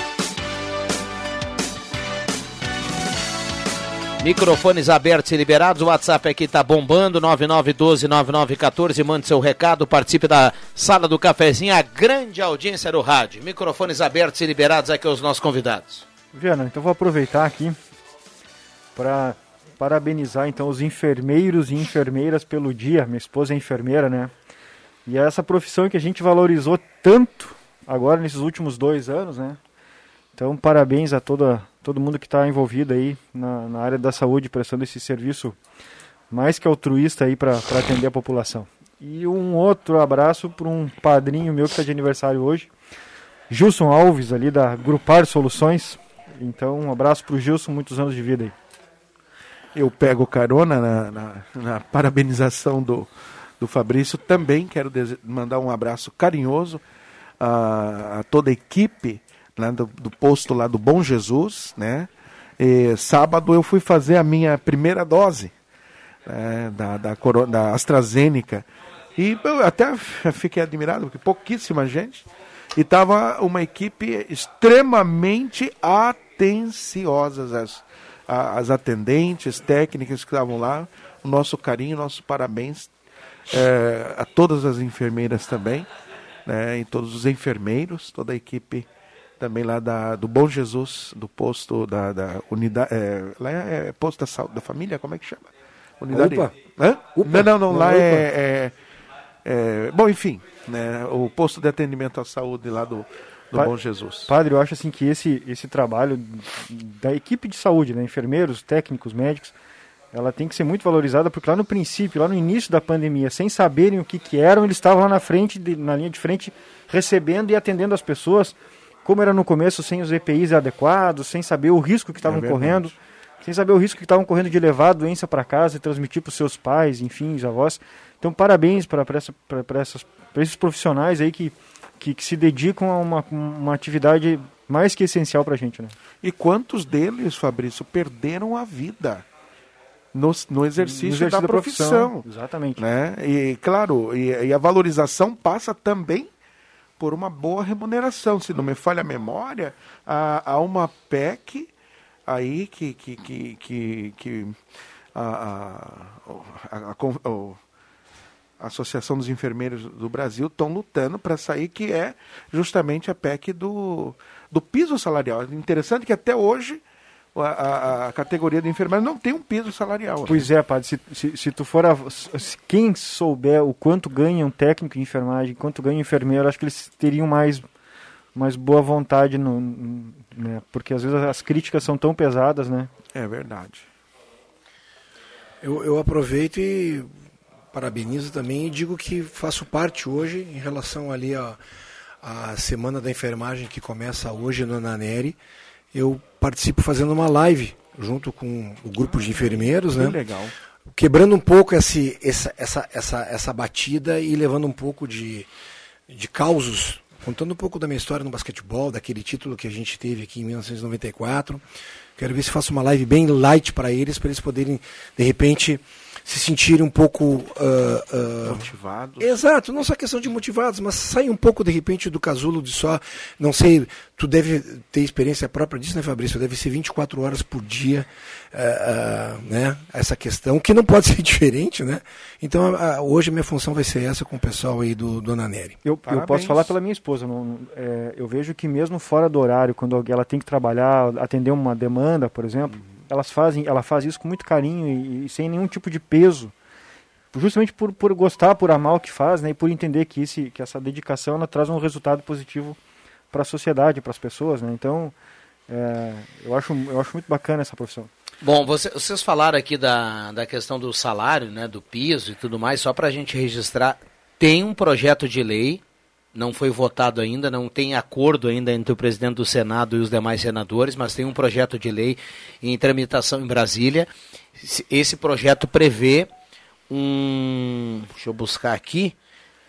Microfones abertos e liberados, o WhatsApp aqui está bombando, 9912-9914, mande seu recado, participe da sala do cafezinho, a grande audiência do rádio. Microfones abertos e liberados aqui aos nossos convidados. Viana, então vou aproveitar aqui para parabenizar então os enfermeiros e enfermeiras pelo dia, minha esposa é enfermeira, né? E é essa profissão que a gente valorizou tanto agora nesses últimos dois anos, né? Então, parabéns a toda, todo mundo que está envolvido aí na, na, área da saúde, prestando esse serviço mais que altruísta aí para atender a população. E um outro abraço para um padrinho meu que está de aniversário hoje, Gilson Alves, ali da Grupar Soluções. Então, um abraço para o Gilson, muitos anos de vida aí. Eu pego carona na, na, na parabenização do, do Fabrício. Também quero mandar um abraço carinhoso a, a toda a equipe né, do, do, posto lá do Bom Jesus, né? E, sábado eu fui fazer a minha primeira dose né, da, da, da AstraZeneca. E eu até fiquei admirado, porque pouquíssima gente. E estava uma equipe extremamente atenciosa, as, as atendentes, técnicas que estavam lá. O nosso carinho, nosso parabéns é, a todas as enfermeiras também, né, e todos os enfermeiros, toda a equipe também lá da, do Bom Jesus, do posto da, da unidade. É, lá é, é, posto da, saúde, da família, como é que chama? Unidade. Upa. Hã? Upa. Não, não, não, lá é, é, é, Bom, enfim, né, o posto de atendimento à saúde lá do, do pa Bom Jesus. Padre, eu acho assim que esse, esse trabalho da equipe de saúde, né, enfermeiros, técnicos, médicos, ela tem que ser muito valorizada, porque lá no princípio, lá no início da pandemia, sem saberem o que, que eram, eles estavam lá na frente, de, na linha de frente, recebendo e atendendo as pessoas como era no começo, sem os EPIs adequados, sem saber o risco que estavam é correndo, sem saber o risco que estavam correndo de levar a doença para casa e transmitir para os seus pais, enfim, os avós. Então, parabéns para esses profissionais aí que, que, que, se dedicam a uma, uma atividade mais que essencial para a gente. Né? E quantos deles, Fabrício, perderam a vida? No, no, exercício, no exercício da, da profissão, profissão. Exatamente. Né? E, claro, e, e a valorização passa também por uma boa remuneração. Se não me falha a memória, há, há uma PEC aí que, que, que, que, que a, a, a, a, Associação dos Enfermeiros do Brasil estão lutando para sair, que é justamente a PEC do, do piso salarial. Interessante que até hoje a, a, a, categoria de enfermagem não tem um piso salarial. Pois é, padre, se, se, se tu for a, se quem souber o quanto ganha um técnico de enfermagem, quanto ganha um enfermeiro, acho que eles teriam mais, mais boa vontade, no, né? porque às vezes as críticas são tão pesadas, né? É verdade. Eu, eu aproveito e parabenizo também e digo que faço parte hoje em relação ali a, a Semana da Enfermagem que começa hoje no Naneri eu participo fazendo uma live junto com o grupo de enfermeiros, né? legal. Quebrando um pouco esse, essa, essa, essa, essa batida e levando um pouco de, de causos, contando um pouco da minha história no basquetebol, daquele título que a gente teve aqui em 1994. Quero ver se faço uma live bem light para eles, para eles poderem, de repente, se sentirem um pouco uh, uh, motivados. Exato, não só questão de motivados, mas sair um pouco de repente do casulo de só, não sei, tu deve ter experiência própria disso, né, Fabrício? Deve ser 24 horas por dia, uh, né? Essa questão que não pode ser diferente, né? Então hoje a minha função vai ser essa com o pessoal aí do Dona Nery. Eu, eu posso falar pela minha esposa, não, é, eu vejo que mesmo fora do horário, quando ela tem que trabalhar, atender uma demanda, por exemplo. Uhum elas fazem, ela faz isso com muito carinho e, e sem nenhum tipo de peso, justamente por, por gostar, por amar o que faz, né, e por entender que, esse, que essa dedicação ela traz um resultado positivo para a sociedade, para as pessoas, né? Então, é, eu acho eu acho muito bacana essa profissão. Bom, você, vocês falaram aqui da, da questão do salário, né, do piso e tudo mais, só para a gente registrar, tem um projeto de lei não foi votado ainda, não tem acordo ainda entre o presidente do Senado e os demais senadores, mas tem um projeto de lei em tramitação em Brasília. Esse projeto prevê um. Deixa eu buscar aqui.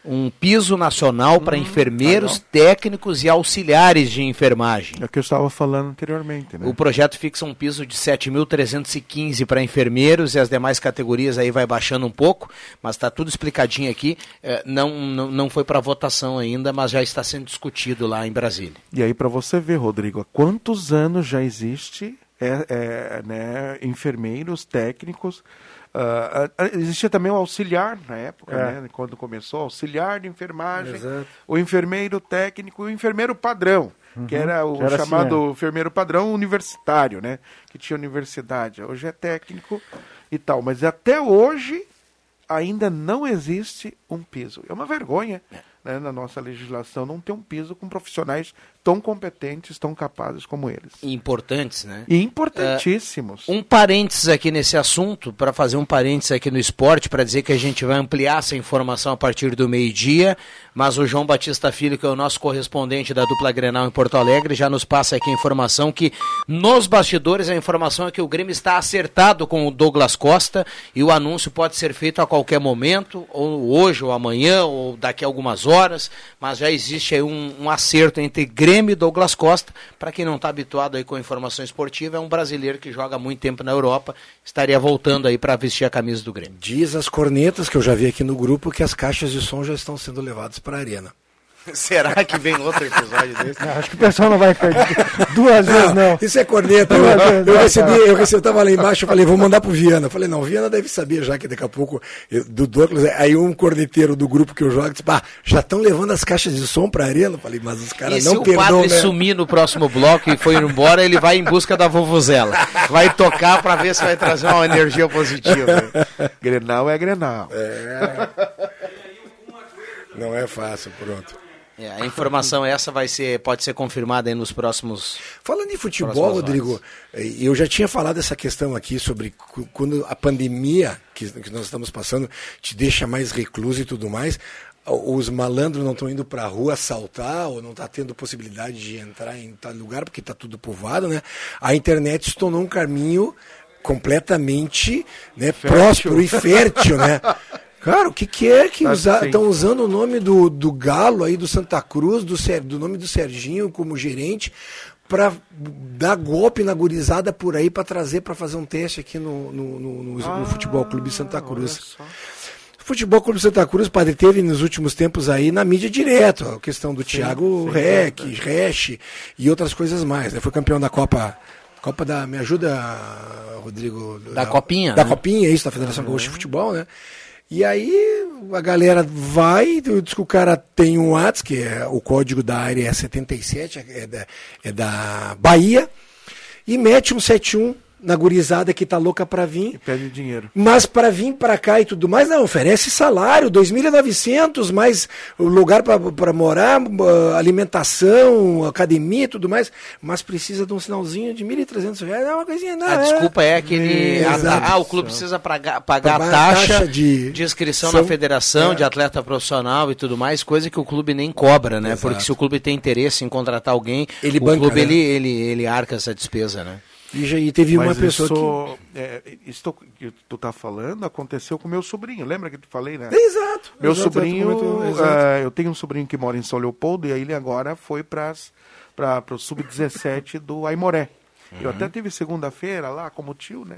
Um piso nacional para Hum, enfermeiros, técnicos e auxiliares de enfermagem. É o que eu estava falando anteriormente, né? O projeto fixa um piso de 7.315 para enfermeiros e as demais categorias aí vai baixando um pouco, mas está tudo explicadinho aqui. É, não, não, não foi para votação ainda, mas já está sendo discutido lá em Brasília. E aí para você ver, Rodrigo, há quantos anos já existe é, é, né, enfermeiros, técnicos, Uh, existia também o auxiliar na época, é. né, quando começou, auxiliar de enfermagem, Exato. o enfermeiro técnico e o enfermeiro padrão, Uhum. que era o Que era chamado assim, é. enfermeiro padrão universitário, né, que tinha universidade. Hoje é técnico e tal, mas até hoje ainda não existe um piso. É uma vergonha né, na nossa legislação não ter um piso com profissionais tão competentes, tão capazes como eles. Importantes, né? E importantíssimos. Um parênteses aqui nesse assunto, para fazer um parênteses aqui no esporte, para dizer que a gente vai ampliar essa informação a partir do meio-dia, mas o João Batista Filho, que é o nosso correspondente da dupla Grenal em Porto Alegre, já nos passa aqui a informação que nos bastidores a informação é que o Grêmio está acertado com o Douglas Costa e o anúncio pode ser feito a qualquer momento, ou hoje, ou amanhã, ou daqui a algumas horas, mas já existe aí um, um acerto entre Grêmio e Douglas Costa. Para quem não está habituado aí com informação esportiva, é um brasileiro que joga muito tempo na Europa, estaria voltando aí para vestir a camisa do Grêmio. Diz as cornetas que eu já vi aqui no grupo que as caixas de som já estão sendo levadas para a arena. Será que vem outro episódio desse? Não, acho que o pessoal não vai ficar duas vezes, não. Isso é corneta. Eu, vezes, eu não, recebi, eu recebi, eu tava lá embaixo, eu falei, vou mandar pro Viana. Eu falei, não, o Viana deve saber já que daqui a pouco, eu- do Douglas, aí um corneteiro do grupo que eu jogo disse, pá, já estão levando as caixas de som pra arena? Eu falei, mas os caras E se não o perdoam, padre né? sumir no próximo bloco e for embora, ele vai em busca da vovuzela. Vai tocar para ver se vai trazer uma energia positiva. Grenal é Grenal. É. Não é fácil, pronto. É, a informação essa vai ser, pode ser confirmada aí nos próximos. Falando em futebol, Rodrigo, eh, eu já tinha falado essa questão aqui sobre quando a pandemia que, que nós estamos passando te deixa mais recluso e tudo mais. Os malandros não estão indo para a rua assaltar ou não está tendo possibilidade de entrar em tal lugar porque está tudo povoado, né? A internet se tornou um caminho completamente né, próspero e fértil, né? Cara, o que, que é que Tá estão sim. usando o nome do, do Galo aí, do Santa Cruz, do, do nome do Serginho como gerente, para dar golpe na gurizada por aí para trazer para fazer um teste aqui no, no, no- no- no Futebol Clube Santa Cruz. Futebol Clube Santa Cruz, padre, teve nos últimos tempos aí na mídia direto, a questão do Thiago sim, Reck, Resch e outras coisas mais. Né? Foi campeão da Copa. Copa da. Me ajuda, Rodrigo. Da Copinha, Da né? Copinha, isso, da Federação Gaúcha de Futebol, né? E aí a galera vai, diz que o cara tem um WhatsApp, que é o código da área é 77, é da, é da Bahia, e mete um 71 na gurizada que tá louca pra vir. Pede dinheiro. Mas para vir para cá e tudo mais, não, oferece salário, 2.900, mais o lugar para morar, ah, alimentação, academia e tudo mais, mas precisa de um sinalzinho de 1.300 reais, é uma coisinha, não, A desculpa é aquele. a- Exato. ah, o clube precisa pagar, pagar a Pagar a taxa, taxa de- de, inscrição são- na federação, é. de atleta profissional e tudo mais, coisa que o clube nem cobra, né? Exato. Porque se o clube tem interesse em contratar alguém, Ele o banca, clube né? ele, ele, ele arca essa despesa, né? E, já, e teve uma Mas pessoa isso, é, isso que tu tá falando aconteceu com meu sobrinho. Lembra que eu te falei, né? Exato. Meu exato, sobrinho, tu comentou, exato. ah, eu tenho um sobrinho que mora em São Leopoldo e aí ele agora foi para o sub-17 do Aimoré. Eu Uhum. até tive segunda-feira lá como tio, né?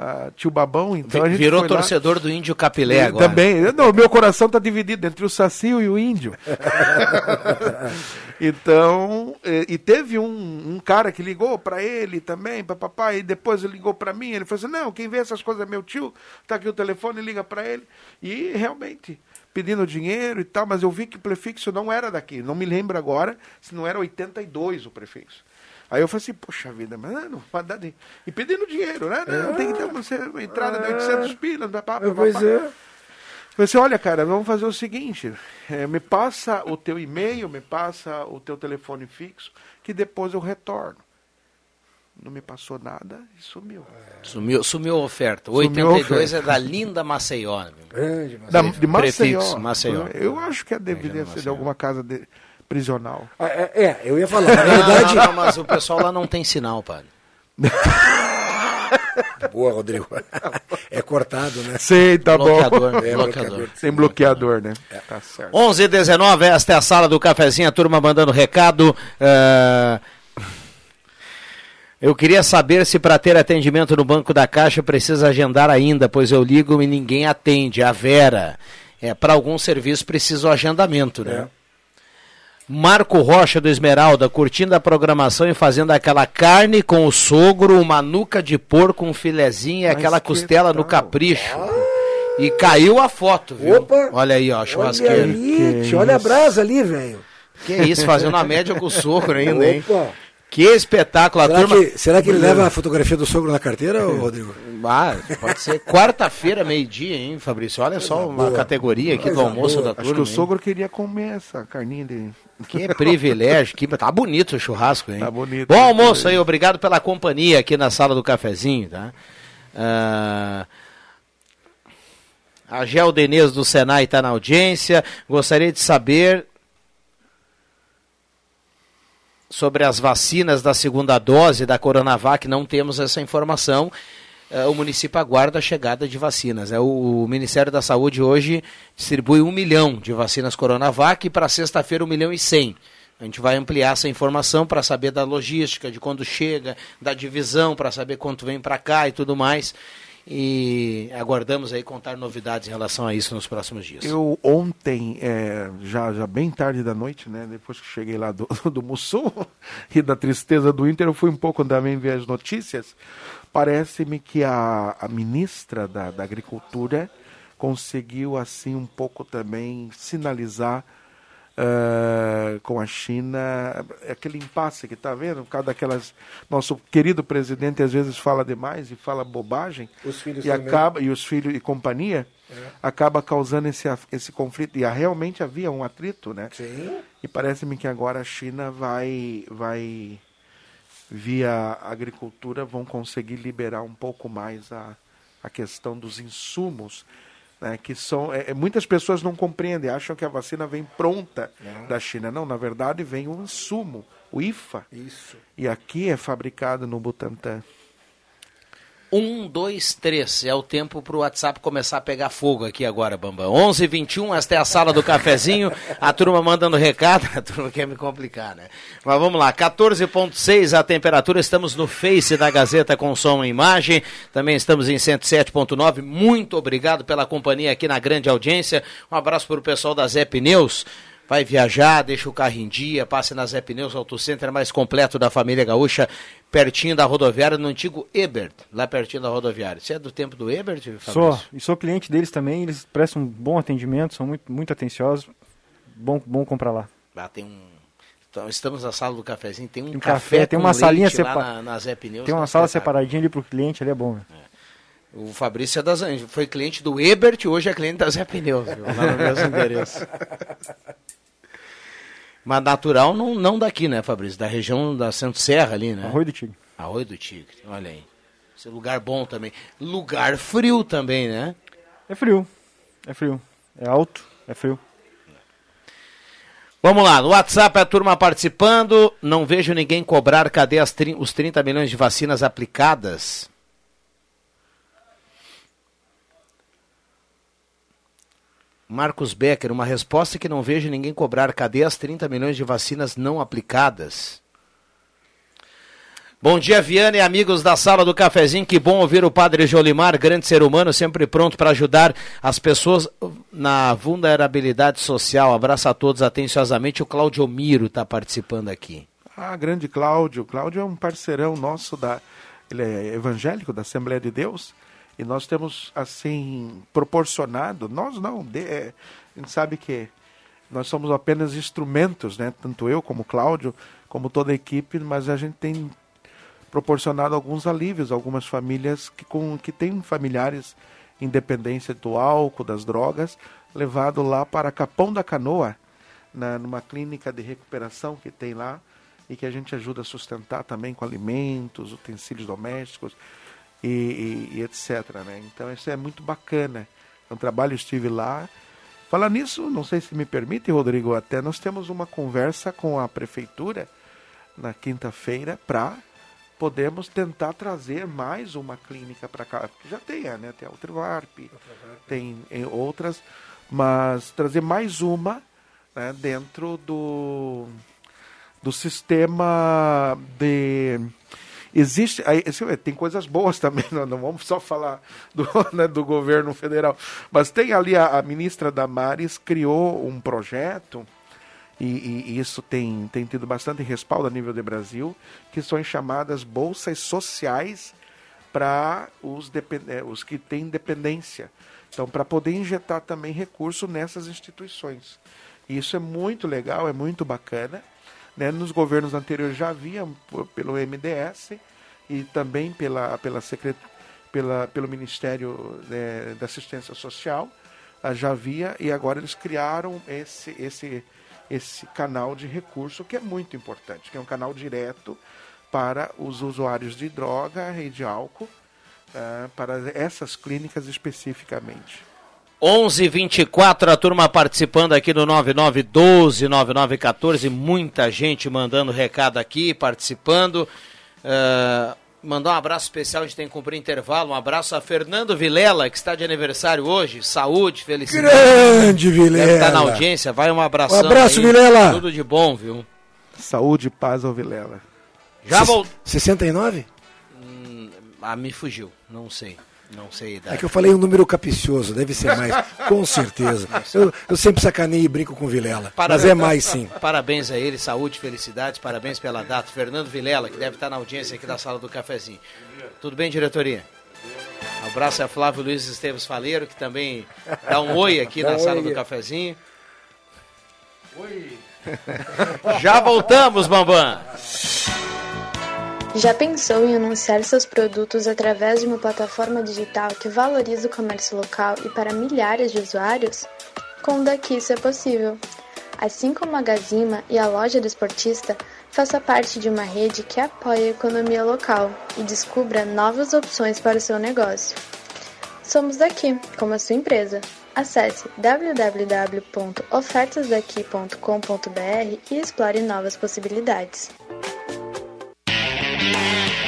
Ah, tio Babão, então a gente Virou foi lá- torcedor do Índio Capilé agora. Também. Não, meu coração tá dividido entre o Sacio e o Índio. então, e, teve um, um cara que ligou para ele também, para papai, e depois ele ligou para mim, ele falou assim: "Não, quem vê essas coisas é meu tio, tá aqui o telefone, liga para ele". E realmente pedindo dinheiro e tal, mas eu vi que o prefixo não era daqui, não me lembro agora se não era 82 o prefixo. Aí eu falei assim, poxa vida, mas não, vai dar de... E pedindo dinheiro, né? Não, tem que ter uma, uma entrada de 800 pilas, papá, papá. Pois é. Falei assim, olha, cara, vamos fazer o seguinte, eh, me passa o teu e-mail, me passa o teu telefone fixo, que depois eu retorno. Não me passou nada e sumiu. Sumiu, sumiu a oferta. Sumiu a 82 é oferta. da linda Maceió. meu. Grande, Da, de Maceió. Prefixo, Maceió. Eu acho que deveria ser de alguma casa de, prisional. Ah, É, é, eu ia falar, na verdade... Não, não, mas o pessoal lá não tem sinal, padre. Boa, Rodrigo. É cortado, né? Sei, tá Bloqueador, bom. É, bloqueador. Tem bloqueador, né? Tá certo. 11 e 19 esta é a sala do cafezinho, a turma mandando recado. eh, Eu queria saber se para ter atendimento no Banco da Caixa precisa agendar ainda, pois eu ligo e ninguém atende. A Vera. É, para algum serviço precisa o agendamento, né? Marco Rocha do Esmeralda, curtindo a programação e fazendo aquela carne com o sogro, uma nuca de porco, um filezinho e aquela costela no capricho. E caiu a foto, viu? Opa! Olha aí, ó, a Olha churrasqueira. ali, olha a brasa ali, velho. Que isso, fazendo a média com o sogro ainda, hein? Opa! Que espetáculo, a Será turma... que, será que ele leva a fotografia do sogro na carteira, Rodrigo? Ah, pode ser. Quarta-feira, meio-dia, hein, Fabrício? Olha só uma boa. categoria aqui do almoço boa. da Acho turma. que o hein? sogro queria comer essa carninha de. Que privilégio, que tá bonito o churrasco, hein? Tá bonito. Bom almoço aí, obrigado pela companhia aqui na sala do cafezinho, tá? Ah, a Gel Denez do Senai está na audiência. Gostaria de saber sobre as vacinas da segunda dose da Coronavac. Não temos essa informação. Eh, o município aguarda a chegada de vacinas. É, o, Ministério da Saúde hoje distribui um milhão de vacinas Coronavac e para sexta-feira um milhão e cem. A gente vai ampliar essa informação para saber da logística, de quando chega, da divisão, para saber quanto vem para cá e tudo mais. E aguardamos aí contar novidades em relação a isso nos próximos dias. Eu ontem, é, já, já bem tarde da noite, né? Depois que cheguei lá do, do Mussul e da tristeza do Inter, eu fui um pouco também ver as notícias. Parece-me que a, a ministra da, da Agricultura conseguiu, assim, um pouco também sinalizar eh, com a China aquele impasse que está vendo, por causa daquelas. Nosso querido presidente às vezes fala demais e fala bobagem. Os filhos e acaba E os filhos e companhia acaba causando esse, esse conflito. E realmente havia um atrito, né? Sim. E parece-me que agora a China vai, vai via agricultura, vão conseguir liberar um pouco mais a, a questão dos insumos. Né, que são é, é, muitas pessoas não compreendem, acham que a vacina vem pronta da China. Não, na verdade vem o insumo, o IFA. Isso. E aqui é fabricado no Butantan. Um, dois, três. É o tempo para o WhatsApp começar a pegar fogo aqui agora, Bambam. 11 h 21 esta é a sala do cafezinho. A turma mandando recado. A turma quer me complicar, né? Mas vamos lá. 14,6 a temperatura. Estamos no Face da Gazeta com som e imagem. Também estamos em 107,9. Muito obrigado pela companhia aqui na grande audiência. Um abraço para o pessoal da Zé Pneus. Vai viajar, deixa o carro em dia, passe na Zé Pneus Auto Center mais completo da família gaúcha, pertinho da rodoviária, no antigo Ebert, lá pertinho da rodoviária. Você é do tempo do Ebert, Fabrício? Sou, e sou cliente deles também, eles prestam um bom atendimento, são muito, muito atenciosos. Bom, bom comprar lá. Lá tem um... Então, estamos na sala do cafezinho, tem um, Tem café, café, tem uma salinha leite lá separa- na, na Zé Pneus. Tem uma é sala espetáculo. separadinha ali pro cliente, ali é bom. né? O Fabrício é das, foi cliente do Ebert, hoje é cliente da Zé Pneus, viu? lá no mesmo endereço. Mas natural não, não daqui, né, Fabrício? Da região da Santo Serra ali, né? Arroio do Tigre. Arroio do Tigre, olha aí. Esse lugar bom também. Lugar frio também, né? É frio, é frio. É alto, é frio. Vamos lá, no WhatsApp a turma participando. Não vejo ninguém cobrar. Cadê as os 30 milhões de vacinas aplicadas? Marcos Becker, uma resposta que não vejo ninguém cobrar. Cadê as 30 milhões de vacinas não aplicadas? Bom dia, Viana e amigos da sala do cafezinho. Que bom ouvir o padre Jolimar, grande ser humano, sempre pronto para ajudar as pessoas na vulnerabilidade social. Abraço a todos atenciosamente. O Claudio Miro está participando aqui. Ah, grande Cláudio. Cláudio é um parceirão nosso da. Ele é evangélico da Assembleia de Deus. E nós temos, assim, proporcionado. Nós não, de- é, a gente sabe que nós somos apenas instrumentos, né? Tanto eu como Cláudio, como toda a equipe, mas a gente tem proporcionado alguns alívios algumas famílias que, com, que têm familiares em dependência do álcool, das drogas, levado lá para Capão da Canoa, na, numa clínica de recuperação que tem lá e que a gente ajuda a sustentar também com alimentos, utensílios domésticos e, e- e etc. Né? Então isso é muito bacana. É um trabalho, estive lá. Falar nisso, não sei se me permite, Rodrigo, até nós temos uma conversa com a prefeitura na quinta-feira para podemos tentar trazer mais uma clínica para cá. Já tem, né? Tem a Ultravarp, tem em outras, mas trazer mais uma né, dentro do, do sistema de existe aí, tem coisas boas também não, não vamos só falar do, né, do governo federal mas tem ali a, a ministra Damares criou um projeto e, e, isso tem, tem tido bastante respaldo a nível de Brasil, que são chamadas bolsas sociais para os, eh, os que têm dependência. Então, para poder injetar também recurso nessas instituições. E isso é muito legal, é muito bacana. Né? Nos governos anteriores já havia pelo MDS e também pela, pela, secret, pela pelo Ministério né, da Assistência Social, ah, já havia, e agora eles criaram esse, esse esse canal de recurso que é muito importante, que é um canal direto para os usuários de droga e de álcool, uh, para essas clínicas especificamente. 11:24 a turma participando aqui do 9912 9914, muita gente mandando recado aqui, participando. Uh, Mandar um abraço especial, a gente tem que cumprir intervalo. Um abraço a Fernando Vilela, que está de aniversário hoje. Saúde, felicidade. Grande Vilela. Deve estar na audiência, vai um abração. Um abraço, aí. Vilela. Tudo de bom, viu? Saúde e paz ao Vilela. Já vou. 69? Hum, ah, me fugiu, não sei. Não sei idade. É que eu falei um número capicioso, deve ser mais, com certeza. Eu, eu sempre sacaneio e brinco com Vilela, parabéns, mas é mais sim. Parabéns a ele, saúde, felicidades, parabéns pela data. Fernando Vilela, que deve estar na audiência aqui da sala do cafezinho. Tudo bem, diretoria? Um abraço a Flávio Luiz Esteves Faleiro, que também dá um oi aqui na sala do cafezinho. Oi! Já voltamos, Bambam! Já pensou em anunciar seus produtos através de uma plataforma digital que valoriza o comércio local e para milhares de usuários? Com o Daqui isso é possível. Assim como a Gazima e a loja do esportista, faça parte de uma rede que apoia a economia local e descubra novas opções para o seu negócio. Somos daqui, como a sua empresa. Acesse www.ofertasdaqui.com.br e explore novas possibilidades. Yeah.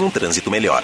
um trânsito melhor.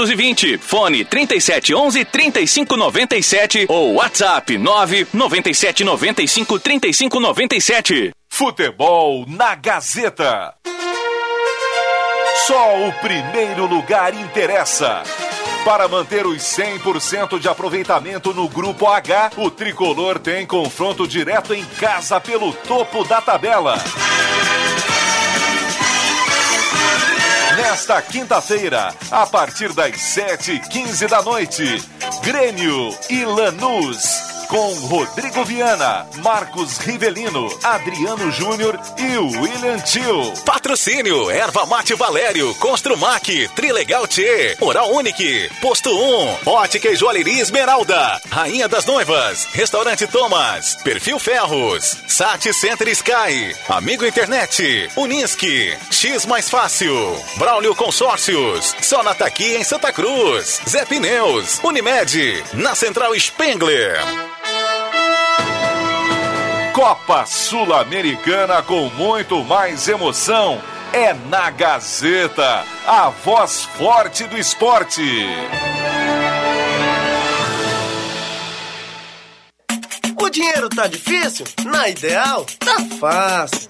920. Fone 3711 3597 ou WhatsApp 997 95 35 97. Futebol na Gazeta. Só o primeiro lugar interessa. Para manter os 100% de aproveitamento no Grupo H, o tricolor tem confronto direto em casa pelo topo da tabela. Nesta quinta-feira, a partir das 7h15 da noite, Grêmio e Lanús com Rodrigo Viana, Marcos Rivelino, Adriano Júnior e William Tio. Patrocínio Erva Mate Valério, Construmac, Trilegal T, Oral Unique, Posto 1, Ótica e Joalheria Esmeralda, Rainha das Noivas, Restaurante Thomas, Perfil Ferros, Sat Center Sky, Amigo Internet, Unisque, X Mais Fácil, Braulio Consórcios, Sonata aqui em Santa Cruz, Zé Pneus, Unimed, na Central Spengler. Copa Sul-Americana com muito mais emoção. É na Gazeta, a voz forte do esporte. O dinheiro tá difícil? Na ideal, tá fácil.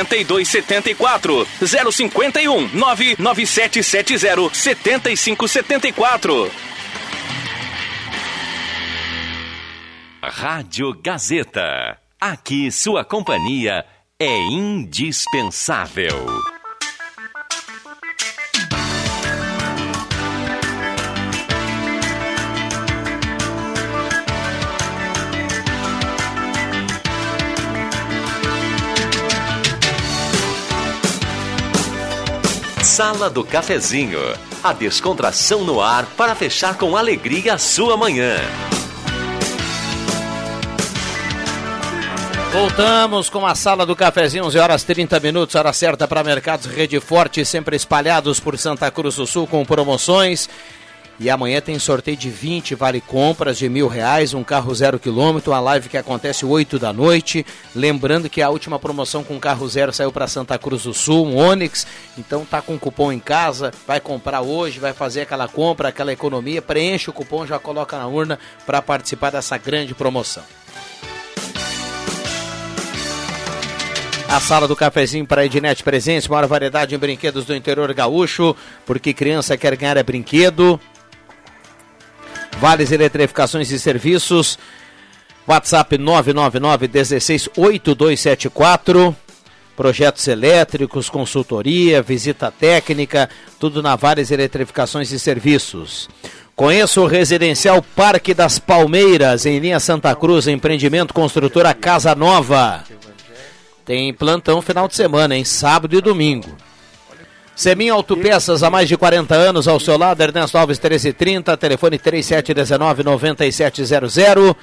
8274 051 99770 7574. Rádio Gazeta. Aqui sua companhia é indispensável. Sala do Cafezinho. A descontração no ar para fechar com alegria a sua manhã. Voltamos com a sala do cafezinho, 11 horas 30 minutos, hora certa para mercados Rede Forte, sempre espalhados por Santa Cruz do Sul com promoções. E amanhã tem sorteio de 20 vale compras de mil reais, um carro zero quilômetro, a live que acontece 8 da noite. Lembrando que a última promoção com carro zero saiu para Santa Cruz do Sul, um Onix. Então tá com cupom em casa, vai comprar hoje, vai fazer aquela compra, aquela economia, preenche o cupom, já coloca na urna para participar dessa grande promoção. A sala do cafezinho para a Ednet Presentes, maior variedade em brinquedos do interior gaúcho, porque criança quer ganhar é brinquedo. Vales Eletrificações e Serviços. WhatsApp 999 16 8274. Projetos elétricos, consultoria, visita técnica, tudo na Vales Eletrificações e Serviços. Conheça o residencial Parque das Palmeiras, em linha Santa Cruz, empreendimento construtora Casa Nova. Tem plantão final de semana, em sábado e domingo. Semin Autopeças, há mais de 40 anos, ao seu lado, Ernesto Alves 1330, telefone 3719-9700.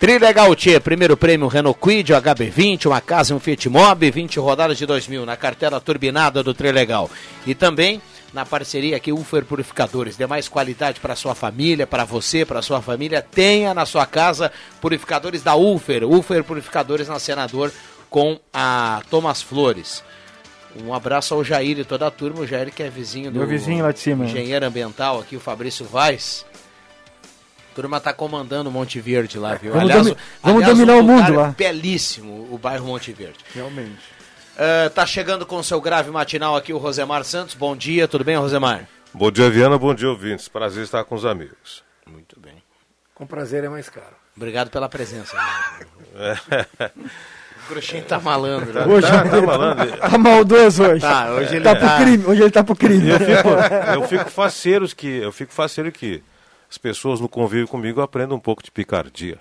Trilegal Tia, primeiro prêmio Renault Quid, HB20, uma casa e um Fiat Mobi, 20 rodadas de 2000, na cartela turbinada do Trilegal. E também na parceria aqui Ufer Purificadores, dê mais qualidade para sua família, para você, para sua família, tenha na sua casa purificadores da Ufer, Ufer Purificadores na Senador com a Thomas Flores. Um abraço ao Jair e toda a turma. O Jair que é vizinho do Meu vizinho lá de cima. engenheiro ambiental aqui, o Fabrício Vaz. A turma tá comandando Monte Verde lá, viu? Vamos domi- vamos aliás, dominar um o mundo lugar lá. Belíssimo o bairro Monte Verde. Realmente. Ah, tá chegando com o seu grave matinal aqui o Rosemar Santos. Bom dia, tudo bem, Rosemar? Bom dia, Viana. Bom dia, ouvintes. Prazer estar com os amigos. Muito bem. Com prazer é mais caro. Obrigado pela presença. né? O Cruxinho tá malandro. né? Hoje tá, ele tá malandro. Tá maldoso hoje. Tá, hoje ele tá tá- pro crime. Hoje ele tá pro crime. Eu fico, eu fico faceiro que eu fico faceiro que as pessoas no convívio comigo aprendam um pouco de picardia.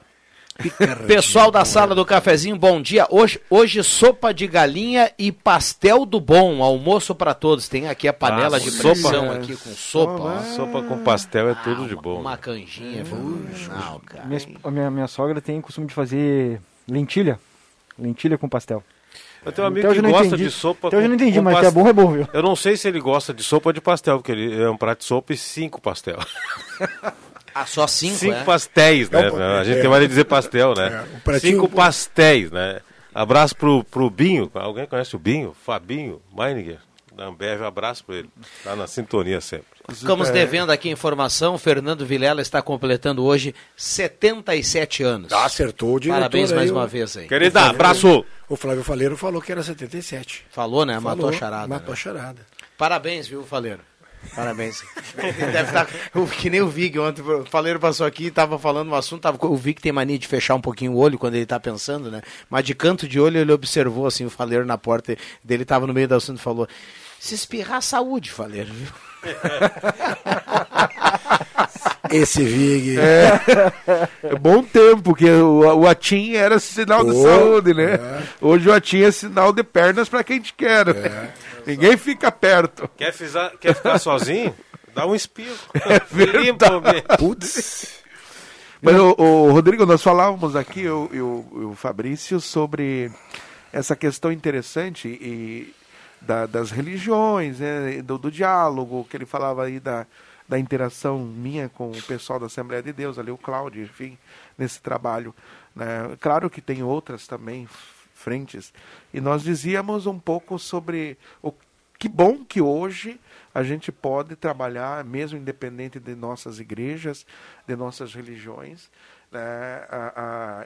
Pessoal da sala do cafezinho, bom dia. Hoje, hoje sopa de galinha e pastel do bom, almoço para todos. Tem aqui a panela Ah, de sopa, pressão né? aqui com sopa. ó. Sopa com pastel é tudo de bom. Uma canjinha, fenomenal, cara. Minha, minha, minha sogra tem o costume de fazer lentilha. Lentilha com pastel. Eu tenho um amigo hoje que gosta entendi. de sopa hoje eu não entendi, mas que é pas- bom, é bom, viu? Eu não sei se ele gosta de sopa ou de pastel, porque ele é um prato de sopa e cinco pastel. Ah, só cinco, Cinco é? pastéis, né? É a gente é. tem mais de dizer pastel, né? É, um pratinho- Cinco pastéis, né? Abraço pro, pro Binho. Alguém conhece o Binho? Fabinho Meininger, da Ambev. Um abraço pra ele. Tá na sintonia sempre. Ficamos devendo aqui informação. Fernando Vilela está completando hoje 77 anos. Ah, acertou o diretor Parabéns aí, mais uma vez aí. Querida, Flávio- abraço! O Flávio Faleiro falou que era 77. Falou, né? Matou Falou, a charada. Matou né? a charada. Parabéns, viu, Faleiro? Parabéns. Deve estar, que nem o Vig ontem, o Faleiro passou aqui, estava falando um assunto, tava, o Vig tem mania de fechar um pouquinho o olho quando ele está pensando, né? Mas de canto de olho ele observou assim o Faleiro na porta dele, estava no meio do assunto e falou: "Se espirrar saúde, Faleiro, viu?" Esse Vig. É, é bom tempo, que o, o Atim era sinal de Oh, saúde, né? é. Hoje o Atim é sinal de pernas para quem te quer. É. né? Ninguém fica perto. Quer, fisa- quer ficar sozinho? Dá um espirro. É. Putz. Mas, o, o Rodrigo, nós falávamos aqui, eu o, e o Fabrício, sobre essa questão interessante e da- das religiões, né, do, do diálogo, que ele falava aí da, da interação minha com o pessoal da Assembleia de Deus, ali o Cláudio, enfim, nesse trabalho. né. Claro que tem outras também frentes. E nós dizíamos um pouco sobre o que bom que hoje a gente pode trabalhar, mesmo independente de nossas igrejas, de nossas religiões, né, a-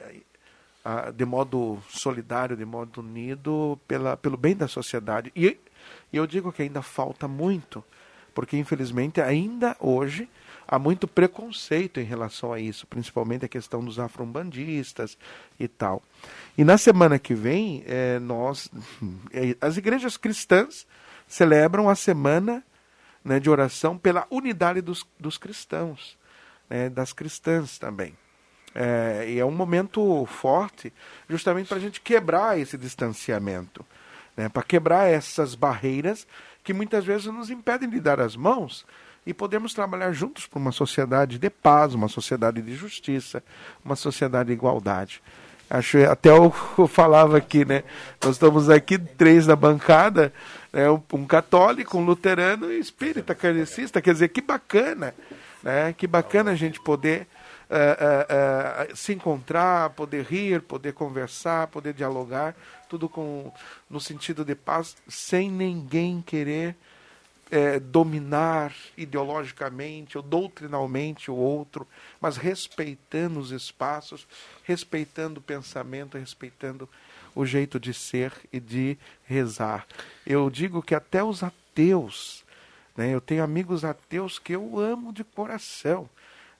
de modo solidário, de modo unido, pela, pelo bem da sociedade. E, e eu digo que ainda falta muito, porque infelizmente ainda hoje há muito preconceito em relação a isso, principalmente a questão dos afro-umbandistas e tal. E na semana que vem, eh, nós, eh, as igrejas cristãs celebram a semana né, de oração pela unidade dos, dos cristãos, né, das cristãs também. É, e é um momento forte, justamente para a gente quebrar esse distanciamento, né, para quebrar essas barreiras que muitas vezes nos impedem de dar as mãos e podemos trabalhar juntos para uma sociedade de paz, uma sociedade de justiça, uma sociedade de igualdade. Acho até eu, eu falava aqui, né? Nós estamos aqui três na bancada, né, um, um católico, um luterano e espírita kardecista. Quer dizer, que bacana, né? Que bacana a gente poder eh, eh, eh, se encontrar, poder rir, poder conversar, poder dialogar, tudo com no sentido de paz, sem ninguém querer eh, dominar ideologicamente ou doutrinalmente o outro, mas respeitando os espaços, respeitando o pensamento, respeitando o jeito de ser e de rezar. Eu digo que até os ateus, né, eu tenho amigos ateus que eu amo de coração.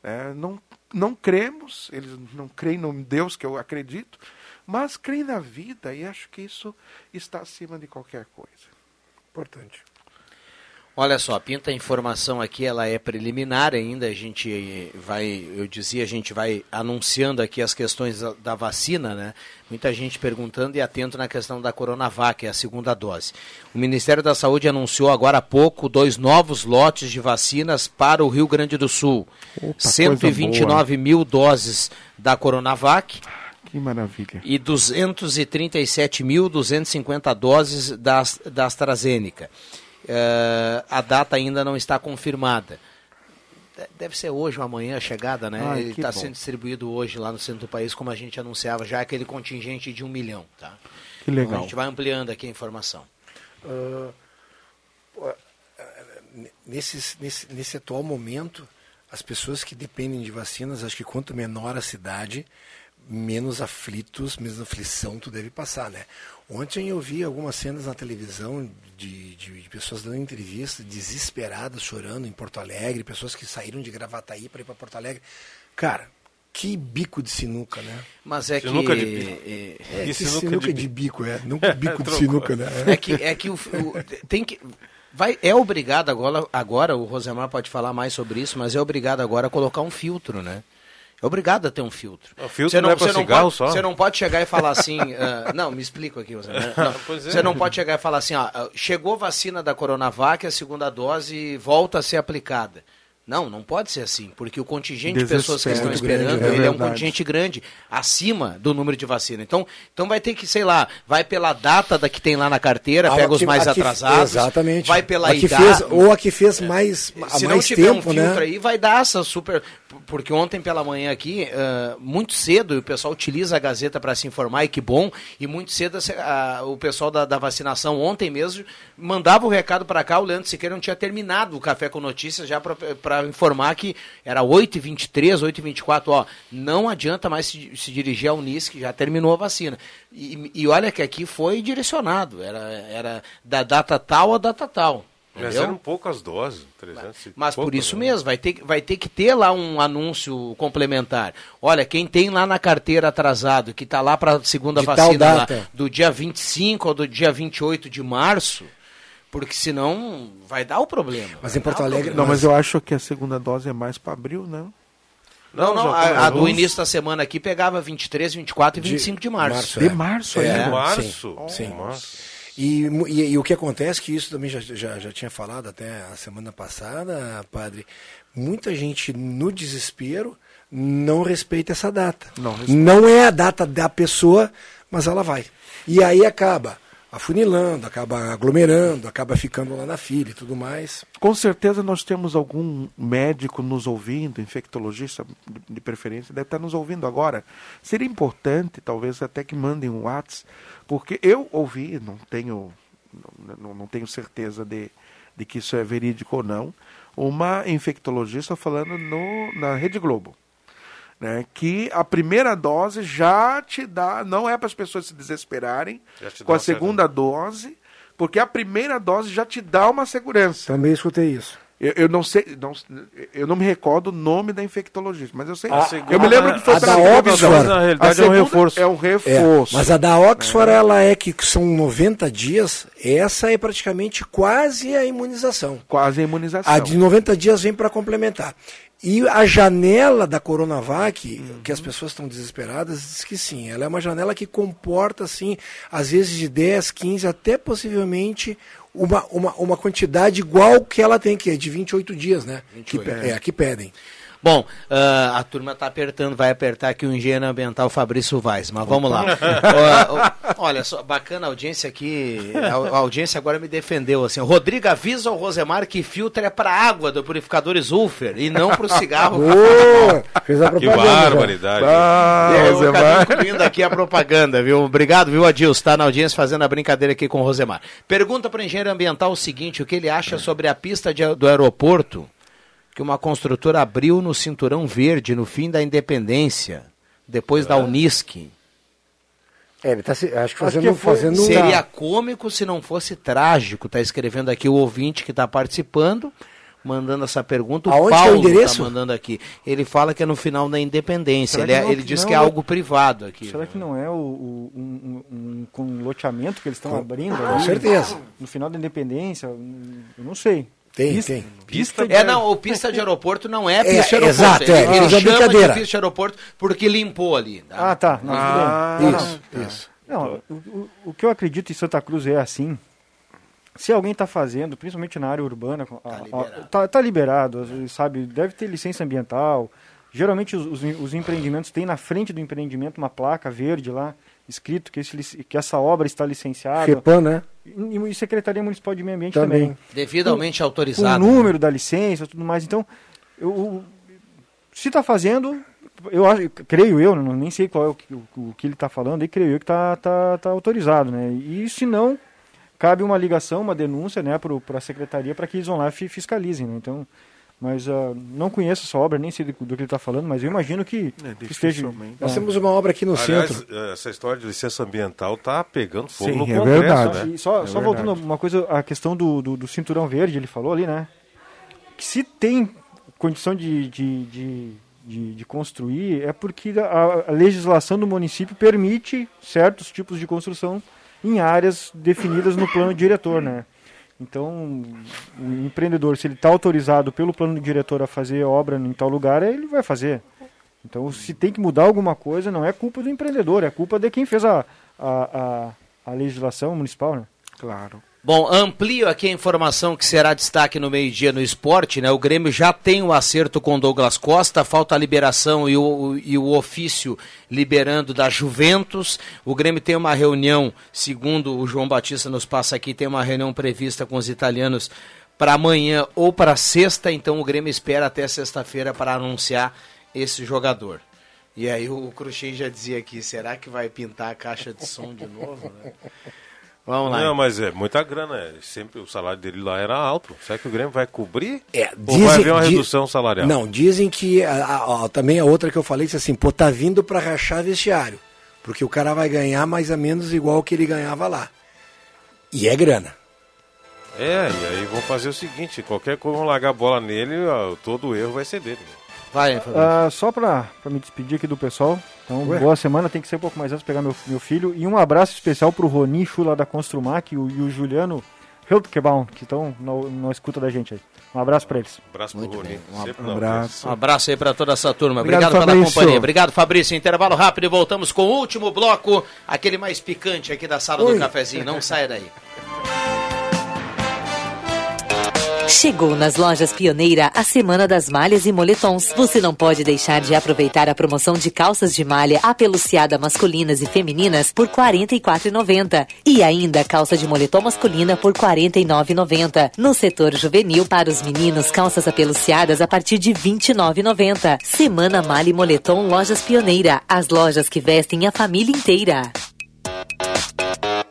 Né, não, não cremos, eles não creem no Deus que eu acredito, mas creem na vida e acho que isso está acima de qualquer coisa. Importante. Olha só, pinta a informação aqui, ela é preliminar ainda, a gente vai, eu dizia, a gente vai anunciando aqui as questões da, da vacina, né? Muita gente perguntando e atento na questão da Coronavac, é a segunda dose. O Ministério da Saúde anunciou agora há pouco dois novos lotes de vacinas para o Rio Grande do Sul. Opa, 129 mil doses da Coronavac Que maravilha. e 237.250 doses da, da AstraZeneca. Eh, a data ainda não está confirmada. De- Deve ser hoje ou amanhã a chegada, né? Ai, Ele está sendo distribuído hoje lá no centro do país, como a gente anunciava, já aquele contingente de um milhão. Tá? Que legal. Então a gente vai ampliando aqui a informação. Ah, ah, nesse, nesse, nesse atual momento, as pessoas que dependem de vacinas, acho que quanto menor a cidade, menos aflitos, menos aflição tu deve passar, né? Ontem eu vi algumas cenas na televisão de, de, de pessoas dando entrevista, desesperadas, chorando em Porto Alegre, pessoas que saíram de Gravataí para ir para Porto Alegre. Cara, que bico de sinuca, né? Mas é Sinuca que. de bico. é- É, Que sinuca sinuca, de de, bico. bico, é. Não bico de sinuca, né? É que, é que o, o- tem que. Vai, é obrigado agora, agora, o Rosemar pode falar mais sobre isso, mas é obrigado agora a colocar um filtro, né? É obrigado a ter um filtro. O filtro Você não é pra você cigarro pode, só? Você não pode chegar e falar assim. ah, não, me explico aqui, Rosemar. Não, Pois é. Você não pode chegar e falar assim: ó, ah, chegou a vacina da Coronavac, a segunda dose volta a ser aplicada. Não, não pode ser assim, porque o contingente de pessoas que estão Desespero esperando, grande, é ele é um contingente grande, acima do número de vacina. Então, então vai ter que, sei lá, vai pela data da que tem lá na carteira, Ah, pega os que- mais a que- atrasados, Exatamente. vai pela A que idade. fez, ou a que fez mais, há Se mais não tiver tempo, um filtro né? aí, vai dar essa super. Porque ontem pela manhã aqui, ah, muito cedo, o pessoal utiliza a Gazeta para se informar, e que bom, e muito cedo o pessoal da, da vacinação, ontem mesmo, mandava o recado para cá, o Leandro Siqueira não tinha terminado o Café com Notícias já para informar que era 8h23, 8h24, ó, não adianta mais se, se dirigir ao Unis, que já terminou a vacina. E, e olha que aqui foi direcionado, era, era da data tal a data tal. Mas eram poucas doses, 300 e Mas por isso né? mesmo, vai ter, que- vai ter que ter lá um anúncio complementar. Olha, quem tem lá na carteira atrasado, que está lá para a segunda De tal vacina lá, do dia 25 ou do dia 28 de março, porque senão vai dar o problema. Mas em Porto Alegre-. Não, mas eu acho que a segunda dose é mais para abril, não? Não, não, já a, a do início da semana aqui pegava 23, 24 e 25 de, março. De março, é. ainda? Março? Sim. Oh, sim. E, e, e o que acontece, que isso também já, já, já tinha falado até a semana passada, padre, muita gente no desespero não respeita essa data. Não respeita. Não é a data da pessoa, mas ela vai. E aí acaba afunilando, acaba aglomerando, acaba ficando lá na fila e tudo mais. Com certeza nós temos algum médico nos ouvindo, infectologista de- de preferência, deve estar nos ouvindo agora. Seria importante, talvez, até que mandem um WhatsApp, porque eu ouvi, não tenho, não, não- tenho certeza de, de que isso é verídico ou não, uma infectologista falando no, na Rede Globo. Né, que a primeira dose já te dá, não é para as pessoas se desesperarem com a segunda dose, porque a primeira dose já te dá uma segurança. Também escutei isso. Eu, eu não sei, não, eu não me recordo o nome da infectologista, mas eu sei. A- eu me lembro que foi a da. Oxford, Mas na realidade A é um segunda reforço. É um reforço. É, mas a da Oxford, ela é que são 90 dias, essa é praticamente quase a imunização. Quase a imunização. A de 90 dias vem para complementar. E a janela da Coronavac, que as pessoas estão desesperadas, diz que sim. Ela é uma janela que comporta, assim, às vezes de 10, 15, até possivelmente uma, uma, uma quantidade igual que ela tem, que é de 28 dias, né? Que, pe- é, que pedem. Bom, ah, a turma está apertando, vai apertar aqui o engenheiro ambiental Fabrício Vaz, mas vamos lá. Ó, olha só, bacana a audiência aqui, a, a audiência agora me defendeu assim. Rodrigo avisa ao Rosemar que filtro é para água do purificador Zulfer e não para o cigarro. Boa! Fez a Que propaganda. já. barbaridade. Ah, É, Rosemar. Cadinho incluindo aqui a propaganda, viu? Obrigado, viu, Adilson? Está na audiência fazendo a brincadeira aqui com o Rosemar. Pergunta para o engenheiro ambiental o seguinte: o que ele acha sobre a pista de- do aeroporto que uma construtora abriu no Cinturão Verde no fim da independência, depois da Unisc? É, ele tá se, acho que Acho fazendo, que foi- fazendo Seria cômico se não fosse trágico. Está escrevendo aqui o ouvinte que está participando, mandando essa pergunta. O Aonde que é o Paulo endereço? está mandando aqui. Ele fala que é no final da independência. Será Ele, é- não- ele diz não que é é- algo privado aqui. Será que não é o, o- um, um, um- com um loteamento que eles estão abrindo? com ali? certeza. No final da independência? Eu não sei. Tem, Pista- tem. Pista É, não, o pista de aeroporto não é pista É, de aeroporto. exato, é, ele eles ele dão chama brincadeira. de pista de aeroporto porque limpou ali. tá? Ah, tá. Não, Ah. Isso, não. isso. Não, o, o- que eu acredito em Santa Cruz é assim. Se alguém está fazendo, principalmente na área urbana, a- liberado. tá, tá liberado, sabe? Deve ter licença ambiental. Geralmente os, os, os empreendimentos têm na frente do empreendimento uma placa verde lá, escrito que, esse, que essa obra está licenciada. FEPAM, né? E, Secretaria Municipal de Meio Ambiente Também. também. Devidamente Com autorizado. o número da licença e tudo mais. Então, eu, se está fazendo, eu acho, creio eu, não, nem sei qual é o, que- o- o que ele está falando, e creio eu que está tá, tá autorizado, né? E se não, cabe uma ligação, uma denúncia, né, para a secretaria para que eles vão lá e fi- fiscalizem, né? Então, mas ah, não conheço essa obra, nem sei do, do que ele está falando, mas eu imagino que, É, que esteja. Nós temos uma obra aqui no Aliás, centro. eh, essa história de licença ambiental tá pegando fogo Sim, no é Congresso, verdade. né? Só, É só verdade. voltando uma coisa, a questão do, do, do cinturão verde, ele falou ali, né? Que se tem condição de, de, de, de, de construir, é porque a, a legislação do município permite certos tipos de construção em áreas definidas no plano diretor, né? Então, o empreendedor, se ele está autorizado pelo plano diretor a fazer obra em tal lugar, ele vai fazer. Então, se tem que mudar alguma coisa, não é culpa do empreendedor, é culpa de quem fez a, a, a, a legislação municipal, né? Claro. Bom, amplio aqui a informação que será destaque no meio-dia no esporte, né? O Grêmio já tem o acerto com Douglas Costa, falta a liberação e o, e o ofício liberando da Juventus. O Grêmio tem uma reunião, segundo o João Batista nos passa aqui, tem uma reunião prevista com os italianos para amanhã ou para sexta, então o Grêmio espera até sexta-feira para anunciar esse jogador. E aí o Cruxem já dizia aqui, será que vai pintar a caixa de som de novo? né? Vamos lá. Não, mas é muita grana. é. Sempre o salário dele lá era alto. Será que o Grêmio vai cobrir? É, Ou vai haver uma di- redução salarial? Não, dizem que a- a- a- também a outra que eu falei disse assim, pô, tá vindo para rachar vestiário, porque o cara vai ganhar mais ou menos igual que ele ganhava lá. E é grana. É, e aí vão fazer o seguinte: qualquer coisa vão largar a bola nele, todo erro vai ser dele. Vai, Ah, só pra, pra me despedir aqui do pessoal. Então, Ué? boa semana. Tem que ser um pouco mais antes pegar meu, meu filho. E um abraço especial pro Ronicho lá da Construmac e o, e o Juliano Hiltkebaum, que estão na, escuta da gente aí. Um abraço pra eles. abraço Muito bem. Um Sempre ab- na abraço. Um abraço aí pra toda essa turma. Obrigado, Obrigado, pela Fabrício. companhia. Obrigado, Fabrício. Intervalo rápido e voltamos com o último bloco, aquele mais picante aqui da sala Oi. do cafezinho. Não saia daí. Chegou nas lojas Pioneira a Semana das Malhas e Moletons. Você não pode deixar de aproveitar a promoção de calças de malha apeluciada masculinas e femininas por R$ 44,90. E ainda calça de moletom masculina por R$ 49,90. No setor juvenil, para os meninos, calças apeluciadas a partir de R$ 29,90. Semana Malha e Moletom Lojas Pioneira. As lojas que vestem a família inteira.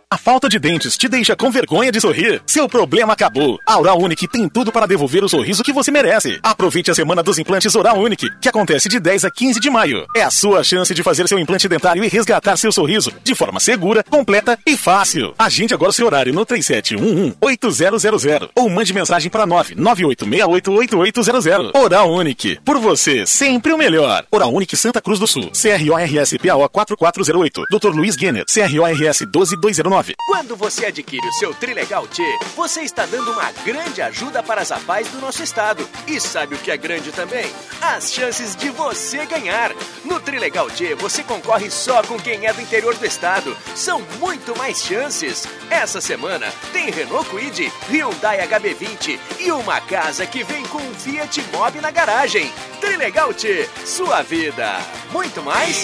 A falta de dentes te deixa com vergonha de sorrir? Seu problema acabou. A Oral Unique tem tudo para devolver o sorriso que você merece. Aproveite a semana dos implantes Oral Unique, que acontece de 10 a 15 de maio. É a sua chance de fazer seu implante dentário e resgatar seu sorriso de forma segura, completa e fácil. Agende agora seu horário no 3711-8000 ou mande mensagem para 998688800. Oral Unique. Por você, sempre o melhor. Oral Unique Santa Cruz do Sul. CRORS PAO 4408. Dr. Luiz Guener. CRORS 12209. Quando você adquire o seu Trilegal T, você está dando uma grande ajuda para as APAES do nosso estado. E sabe o que é grande também? As chances de você ganhar. No Trilegal T, você concorre só com quem é do interior do estado. São muito mais chances. Essa semana tem Renault Kwid, Hyundai HB20 e uma casa que vem com um Fiat Mobi na garagem. Trilegal T, sua vida. Muito mais?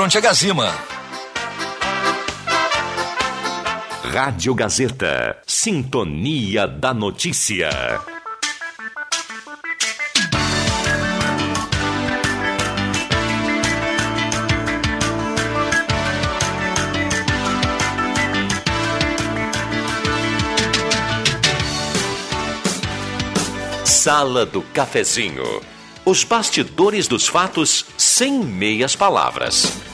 frente a Gazima. Rádio Gazeta. Sintonia da Notícia. Sala do Cafezinho. Os bastidores dos fatos sem meias palavras.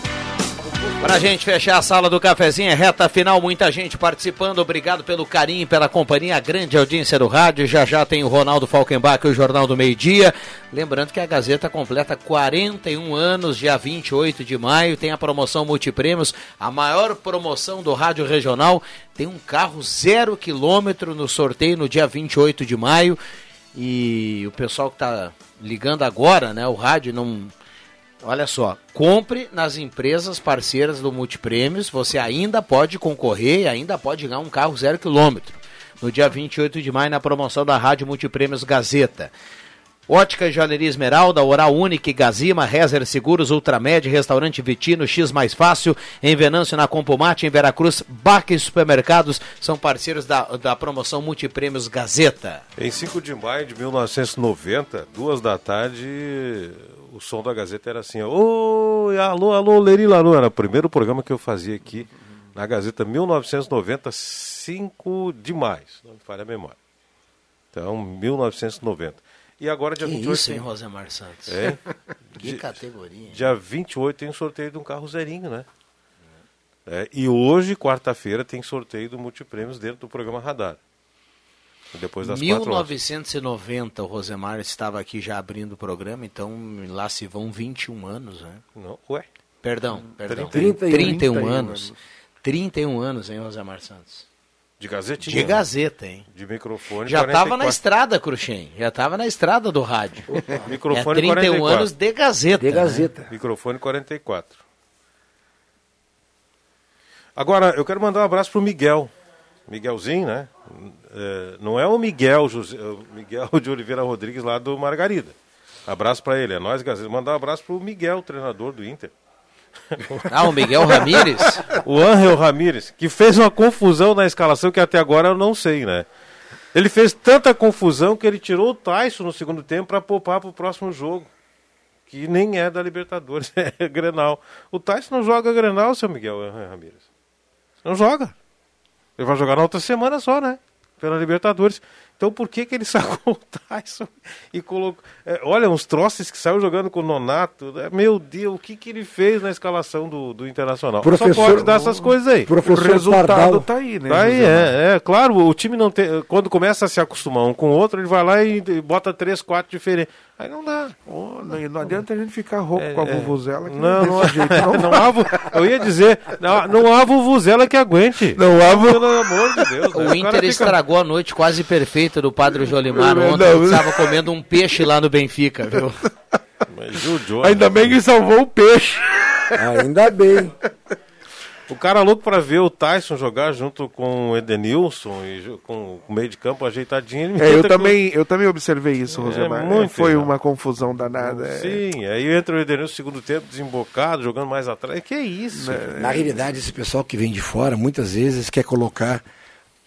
Pra gente fechar a sala do cafezinho, é reta final, muita gente participando. Obrigado pelo carinho, pela companhia, a grande audiência do rádio. Já já tem o Ronaldo Falkenbach e o Jornal do Meio Dia. Lembrando que a Gazeta completa 41 anos, dia 28 de maio. Tem a promoção Multiprêmios, a maior promoção do rádio regional. Tem um carro zero quilômetro no sorteio no dia 28 de maio. E o pessoal que tá ligando agora, né? O rádio não Olha só, compre nas empresas parceiras do Multiprêmios, você ainda pode concorrer e ainda pode ganhar um carro zero quilômetro. No dia 28 de maio, na promoção da Rádio Multiprêmios Gazeta. Ótica Joalheria Esmeralda, Oral Unique, Gazima, Rezer Seguros, Ultramed, Restaurante Vitino, X Mais Fácil, em Venâncio, na Compomate, em Veracruz, Baque Supermercados, são parceiros da, da promoção Multiprêmios Gazeta. Em 5 de maio de 1990, duas da tarde, o som da Gazeta era assim, oi, alô, alô, Leri Lalu, era o primeiro programa que eu fazia aqui na Gazeta, 1990, 5 de maio, não me falha a memória. Então, 1990. E agora, dia que 28. Isso, hein, Rosemar Santos? É? que categoria. Dia 28 tem sorteio de um carro zerinho, né? É, e hoje, quarta-feira, tem sorteio do Multiprêmios dentro do programa Radar. Depois das 1990, o Rosemar estava aqui já abrindo o programa, então lá se vão 21 anos, né? Não, ué? Perdão, perdão. 31, 31 31 anos. 31 anos, hein, Rosemar Santos? De Gazetinha? De Gazeta, hein? De microfone Já estava na 44. estrada, Cruxem. Já estava na estrada do rádio. Microfone é 31 44. anos de Gazeta. De Gazeta. né? Microfone 44. Agora, eu quero mandar um abraço pro Miguel. Miguelzinho, né? É, não é o Miguel, José, o Miguel de Oliveira Rodrigues lá do Margarida. Abraço para ele, é nós, Gazeta. Mandar um abraço pro Miguel, treinador do Inter. Ah, o Miguel Ramírez? o Angel Ramírez, que fez uma confusão na escalação que até agora eu não sei, né? Ele fez tanta confusão que ele tirou o Tyson no segundo tempo para poupar para o próximo jogo. Que nem é da Libertadores, é Grenal. O Tyson não joga Grenal, seu Miguel Ramírez. Não joga. Ele vai jogar na outra semana só, né? Pela Libertadores. Então por que, que ele sacou o Tyson e colocou. É, olha, uns troços que saiu jogando com o Nonato. né? Meu Deus, o que, que ele fez na escalação do, do Internacional? Professor- Só pode dar essas coisas aí. Professor o resultado Pardal. tá aí, né? Tá aí, é, é, claro, o time não tem. Quando começa a se acostumar um com o outro, ele vai lá e, e bota três, quatro diferentes. Aí não dá. Ô, não, não adianta a gente ficar rouco É, com a é. vuvuzela. que Não, não, desse jeito, não. não há, eu ia dizer, não, não há vuvuzela que aguente. Não há vu- Pelo amor de Deus. né? O cara Inter fica- estragou a noite quase perfeita do Padre Jolimar Não, ontem. não. Ele estava comendo um peixe lá no Benfica, viu? Mas judiou, Ainda né? bem que salvou o peixe. Ainda bem. O cara louco pra ver o Tyson jogar junto com o Edenilson e com o meio de campo ajeitadinho. É, eu, também, eu também observei isso, É, Rosemar. muito Foi errado. uma confusão danada. é. Sim, aí entra o Edenilson no segundo tempo, desembocado, jogando mais atrás. Que isso? Né? Na realidade, esse pessoal que vem de fora, muitas vezes quer colocar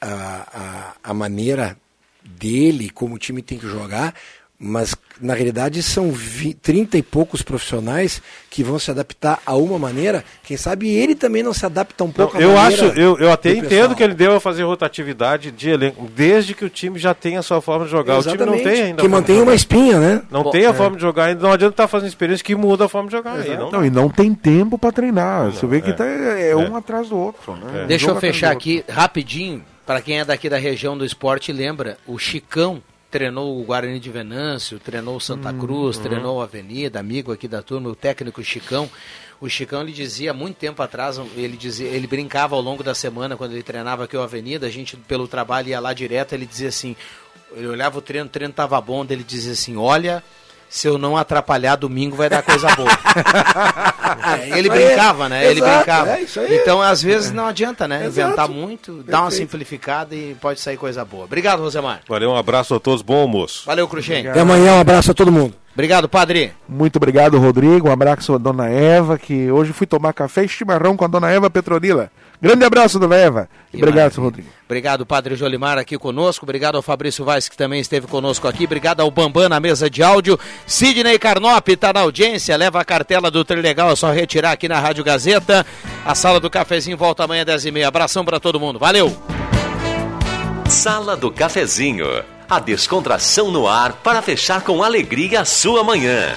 a, a, a maneira dele, como o time tem que jogar, mas na realidade são vi, 30 e poucos profissionais que vão se adaptar a uma maneira. Quem sabe ele também não se adapta um pouco Não, à eu maneira acho, eu, eu até do entendo pessoal. que ele deva fazer rotatividade de elenco, desde que o time já tenha a sua forma de jogar. O time não Exatamente, tem ainda. que mantém uma espinha, né? Não Bom, tem a é. forma de jogar ainda, não adianta estar fazendo experiência que muda a forma de jogar. Aí, não, Não, e não tem tempo pra treinar. Você vê que é. tá, é, É. um atrás do outro. Né? Um Deixa eu fechar aqui rapidinho, para quem é daqui da região do esporte, lembra, o Chicão treinou o Guarani de Venâncio, treinou o Santa Cruz, treinou o Avenida, amigo aqui da turma, o técnico Chicão. O Chicão ele dizia há muito tempo atrás, ele dizia, ele brincava ao longo da semana quando ele treinava aqui o Avenida, a gente pelo trabalho ia lá direto, ele dizia assim, ele olhava o treino, o treino tava bom, ele dizia assim, olha, se eu não atrapalhar domingo vai dar coisa boa. ele isso aí. brincava, né? ele Exato, brincava. é isso aí. Então, às vezes, não adianta, né? Exato. Inventar muito, dar uma Perfeito. simplificada e pode sair coisa boa. Obrigado, Rosemar. Valeu, um abraço a todos, bom almoço. Valeu, Cruxem. Até amanhã, um abraço a todo mundo. Obrigado, padre. Muito obrigado, Rodrigo. Um abraço à dona Eva, que hoje fui tomar café e chimarrão com a dona Eva Petronila. Grande abraço, dona Eva. Que obrigado, maravilha. seu Rodrigo. Obrigado, Padre Jolimar, aqui conosco. Obrigado ao Fabrício Vaz, que também esteve conosco aqui. Obrigado ao Bambam na mesa de áudio. Sidney Carnop está na audiência. Leva a cartela do Trilegal, é só retirar aqui na Rádio Gazeta. A sala do cafezinho volta amanhã às 10h30. Abração para todo mundo. Valeu! Sala do Cafezinho. A descontração no ar para fechar com alegria a sua manhã.